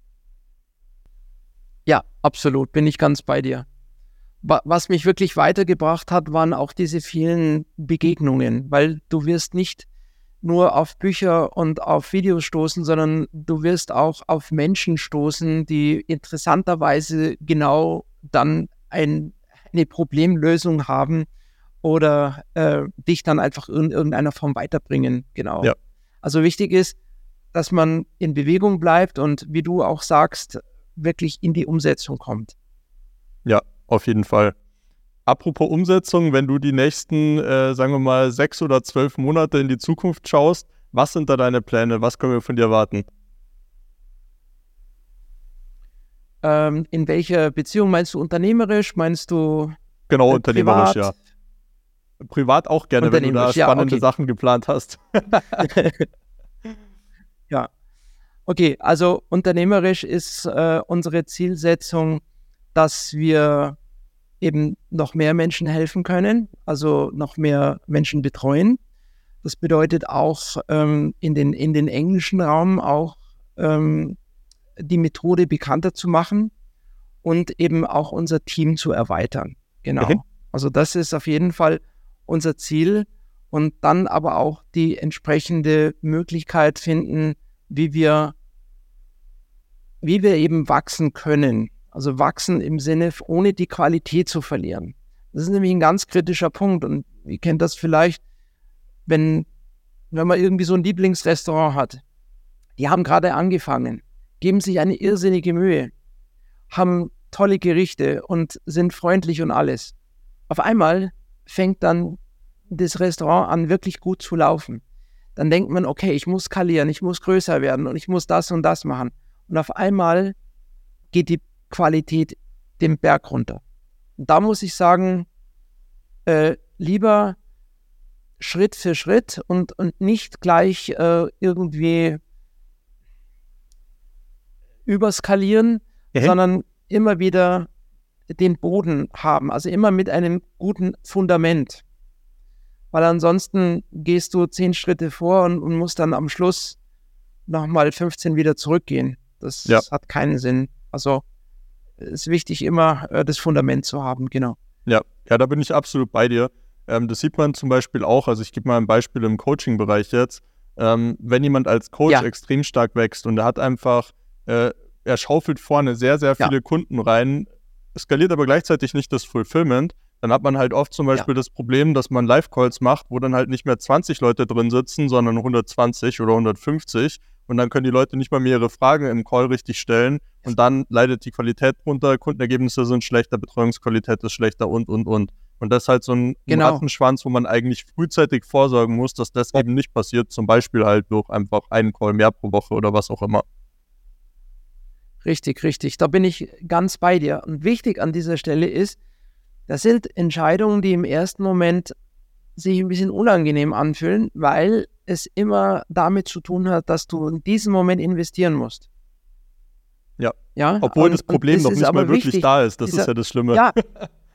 Ja, absolut, bin ich ganz bei dir. Wa- Was mich wirklich weitergebracht hat, waren auch diese vielen Begegnungen, weil du wirst nicht nur auf Bücher und auf Videos stoßen, sondern du wirst auch auf Menschen stoßen, die interessanterweise genau dann ein, eine Problemlösung haben oder äh, dich dann einfach in irgendeiner Form weiterbringen. Genau. Ja. Also wichtig ist, dass man in Bewegung bleibt und wie du auch sagst, wirklich in die Umsetzung kommt. Ja, auf jeden Fall. Apropos Umsetzung, wenn du die nächsten, äh, sagen wir mal, sechs oder zwölf Monate in die Zukunft schaust, was sind da deine Pläne? Was können wir von dir erwarten? Ähm, in welcher Beziehung meinst du unternehmerisch? Meinst du Genau, äh, unternehmerisch, privat? ja. Privat auch gerne, wenn du da Unternehmerisch, ja, spannende okay. Sachen geplant hast. ja. Okay, also unternehmerisch ist äh, unsere Zielsetzung, dass wir eben noch mehr Menschen helfen können, also noch mehr Menschen betreuen. Das bedeutet auch ähm, in, den, in den englischen Raum auch ähm, die Methode bekannter zu machen und eben auch unser Team zu erweitern. Genau. Mhm. Also das ist auf jeden Fall unser Ziel und dann aber auch die entsprechende Möglichkeit finden, wie wir, wie wir eben wachsen können. Also wachsen im Sinne, ohne die Qualität zu verlieren. Das ist nämlich ein ganz kritischer Punkt und ihr kennt das vielleicht, wenn, wenn man irgendwie so ein Lieblingsrestaurant hat. Die haben gerade angefangen, geben sich eine irrsinnige Mühe, haben tolle Gerichte und sind freundlich und alles. Auf einmal fängt dann das Restaurant an, wirklich gut zu laufen. Dann denkt man, okay, ich muss skalieren, ich muss größer werden und ich muss das und das machen. Und auf einmal geht die Qualität den Berg runter. Und da muss ich sagen, äh, lieber Schritt für Schritt und, und nicht gleich äh, irgendwie überskalieren, mhm. sondern immer wieder den Boden haben, also immer mit einem guten Fundament. Weil ansonsten gehst du zehn Schritte vor und, und musst dann am Schluss nochmal 15 wieder zurückgehen. Das ja. hat keinen Sinn. Also ist wichtig, immer äh, das Fundament zu haben, genau. Ja, ja, da bin ich absolut bei dir. Ähm, das sieht man zum Beispiel auch, also ich gebe mal ein Beispiel im Coaching-Bereich jetzt. Ähm, wenn jemand als Coach ja. extrem stark wächst und er hat einfach, äh, er schaufelt vorne sehr, sehr viele ja. Kunden rein, skaliert aber gleichzeitig nicht das Fulfillment, dann hat man halt oft zum Beispiel ja. das Problem, dass man Live-Calls macht, wo dann halt nicht mehr 20 Leute drin sitzen, sondern 120 oder 150 und dann können die Leute nicht mal mehr ihre Fragen im Call richtig stellen und dann leidet die Qualität runter, Kundenergebnisse sind schlechter, Betreuungsqualität ist schlechter und, und, und. Und das ist halt so ein genau. Rattenschwanz, wo man eigentlich frühzeitig vorsorgen muss, dass das eben nicht passiert. Zum Beispiel halt durch einfach einen Call mehr pro Woche oder was auch immer. Richtig, richtig. Da bin ich ganz bei dir. Und wichtig an dieser Stelle ist, das sind Entscheidungen, die im ersten Moment sich ein bisschen unangenehm anfühlen, weil es immer damit zu tun hat, dass du in diesem Moment investieren musst. Ja. ja? Obwohl und, das Problem das noch nicht mal wirklich wichtig, da ist. Das dieser, ist ja das Schlimme. Ja,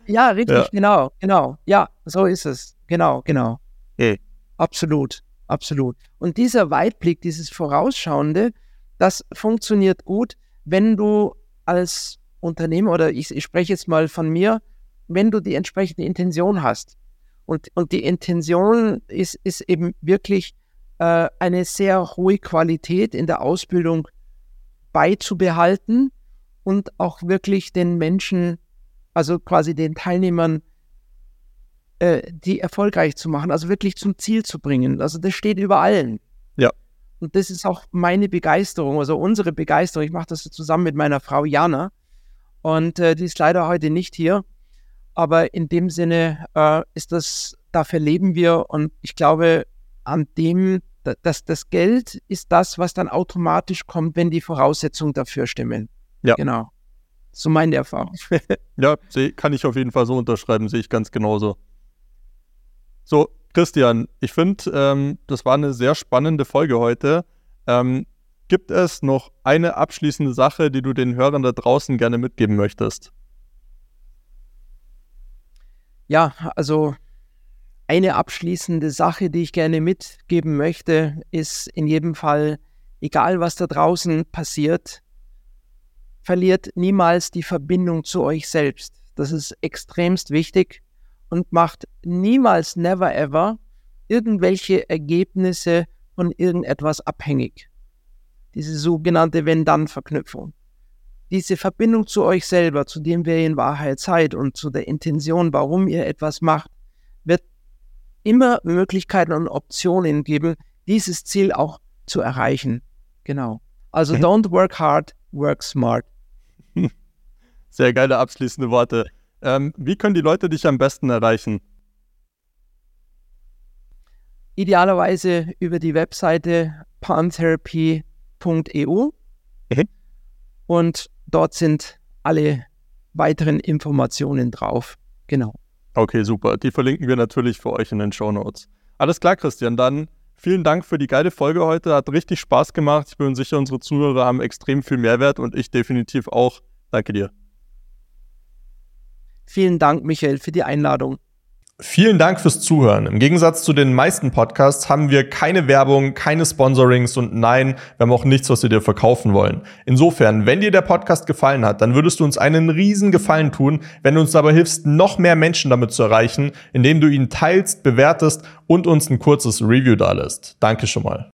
ja richtig, ja. genau, genau. Ja, so ist es. Genau, genau. Hey. Absolut, absolut. Und dieser Weitblick, dieses Vorausschauende, das funktioniert gut, wenn du als Unternehmer oder ich, ich spreche jetzt mal von mir, wenn du die entsprechende Intention hast. Und, und die Intention ist, ist eben wirklich äh, eine sehr hohe Qualität in der Ausbildung beizubehalten und auch wirklich den Menschen, also quasi den Teilnehmern, äh, die erfolgreich zu machen, also wirklich zum Ziel zu bringen. Also das steht über allen. Ja. Und das ist auch meine Begeisterung, also unsere Begeisterung. Ich mache das zusammen mit meiner Frau Jana und äh, die ist leider heute nicht hier. Aber in dem Sinne äh, ist das, dafür leben wir und ich glaube, an dem das, das Geld ist das, was dann automatisch kommt, wenn die Voraussetzungen dafür stimmen. Ja. Genau. So meine Erfahrung. ja, kann ich auf jeden Fall so unterschreiben, sehe ich ganz genauso. So, Christian, ich finde, ähm, das war eine sehr spannende Folge heute. Ähm, gibt es noch eine abschließende Sache, die du den Hörern da draußen gerne mitgeben möchtest? Ja, also eine abschließende Sache, die ich gerne mitgeben möchte, ist in jedem Fall, egal was da draußen passiert, verliert niemals die Verbindung zu euch selbst. Das ist extremst wichtig und macht niemals, never ever irgendwelche Ergebnisse von irgendetwas abhängig. Diese sogenannte Wenn-Dann-Verknüpfung. Diese Verbindung zu euch selber, zu dem, wer ihr in Wahrheit seid und zu der Intention, warum ihr etwas macht, wird immer Möglichkeiten und Optionen geben, dieses Ziel auch zu erreichen. Genau. Also okay. don't work hard, work smart. Sehr geile abschließende Worte. Ähm, wie können die Leute dich am besten erreichen? Idealerweise über die Webseite pantherapy.eu. Okay. Und dort sind alle weiteren Informationen drauf. Genau. Okay, super. Die verlinken wir natürlich für euch in den Show Notes. Alles klar, Christian. Dann vielen Dank für die geile Folge heute. Hat richtig Spaß gemacht. Ich bin sicher, unsere Zuhörer haben extrem viel Mehrwert und ich definitiv auch. Danke dir. Vielen Dank, Michael, für die Einladung. Vielen Dank fürs Zuhören. Im Gegensatz zu den meisten Podcasts haben wir keine Werbung, keine Sponsorings und nein, wir haben auch nichts, was wir dir verkaufen wollen. Insofern, wenn dir der Podcast gefallen hat, dann würdest du uns einen riesen Gefallen tun, wenn du uns dabei hilfst, noch mehr Menschen damit zu erreichen, indem du ihn teilst, bewertest und uns ein kurzes Review dalässt. Danke schon mal.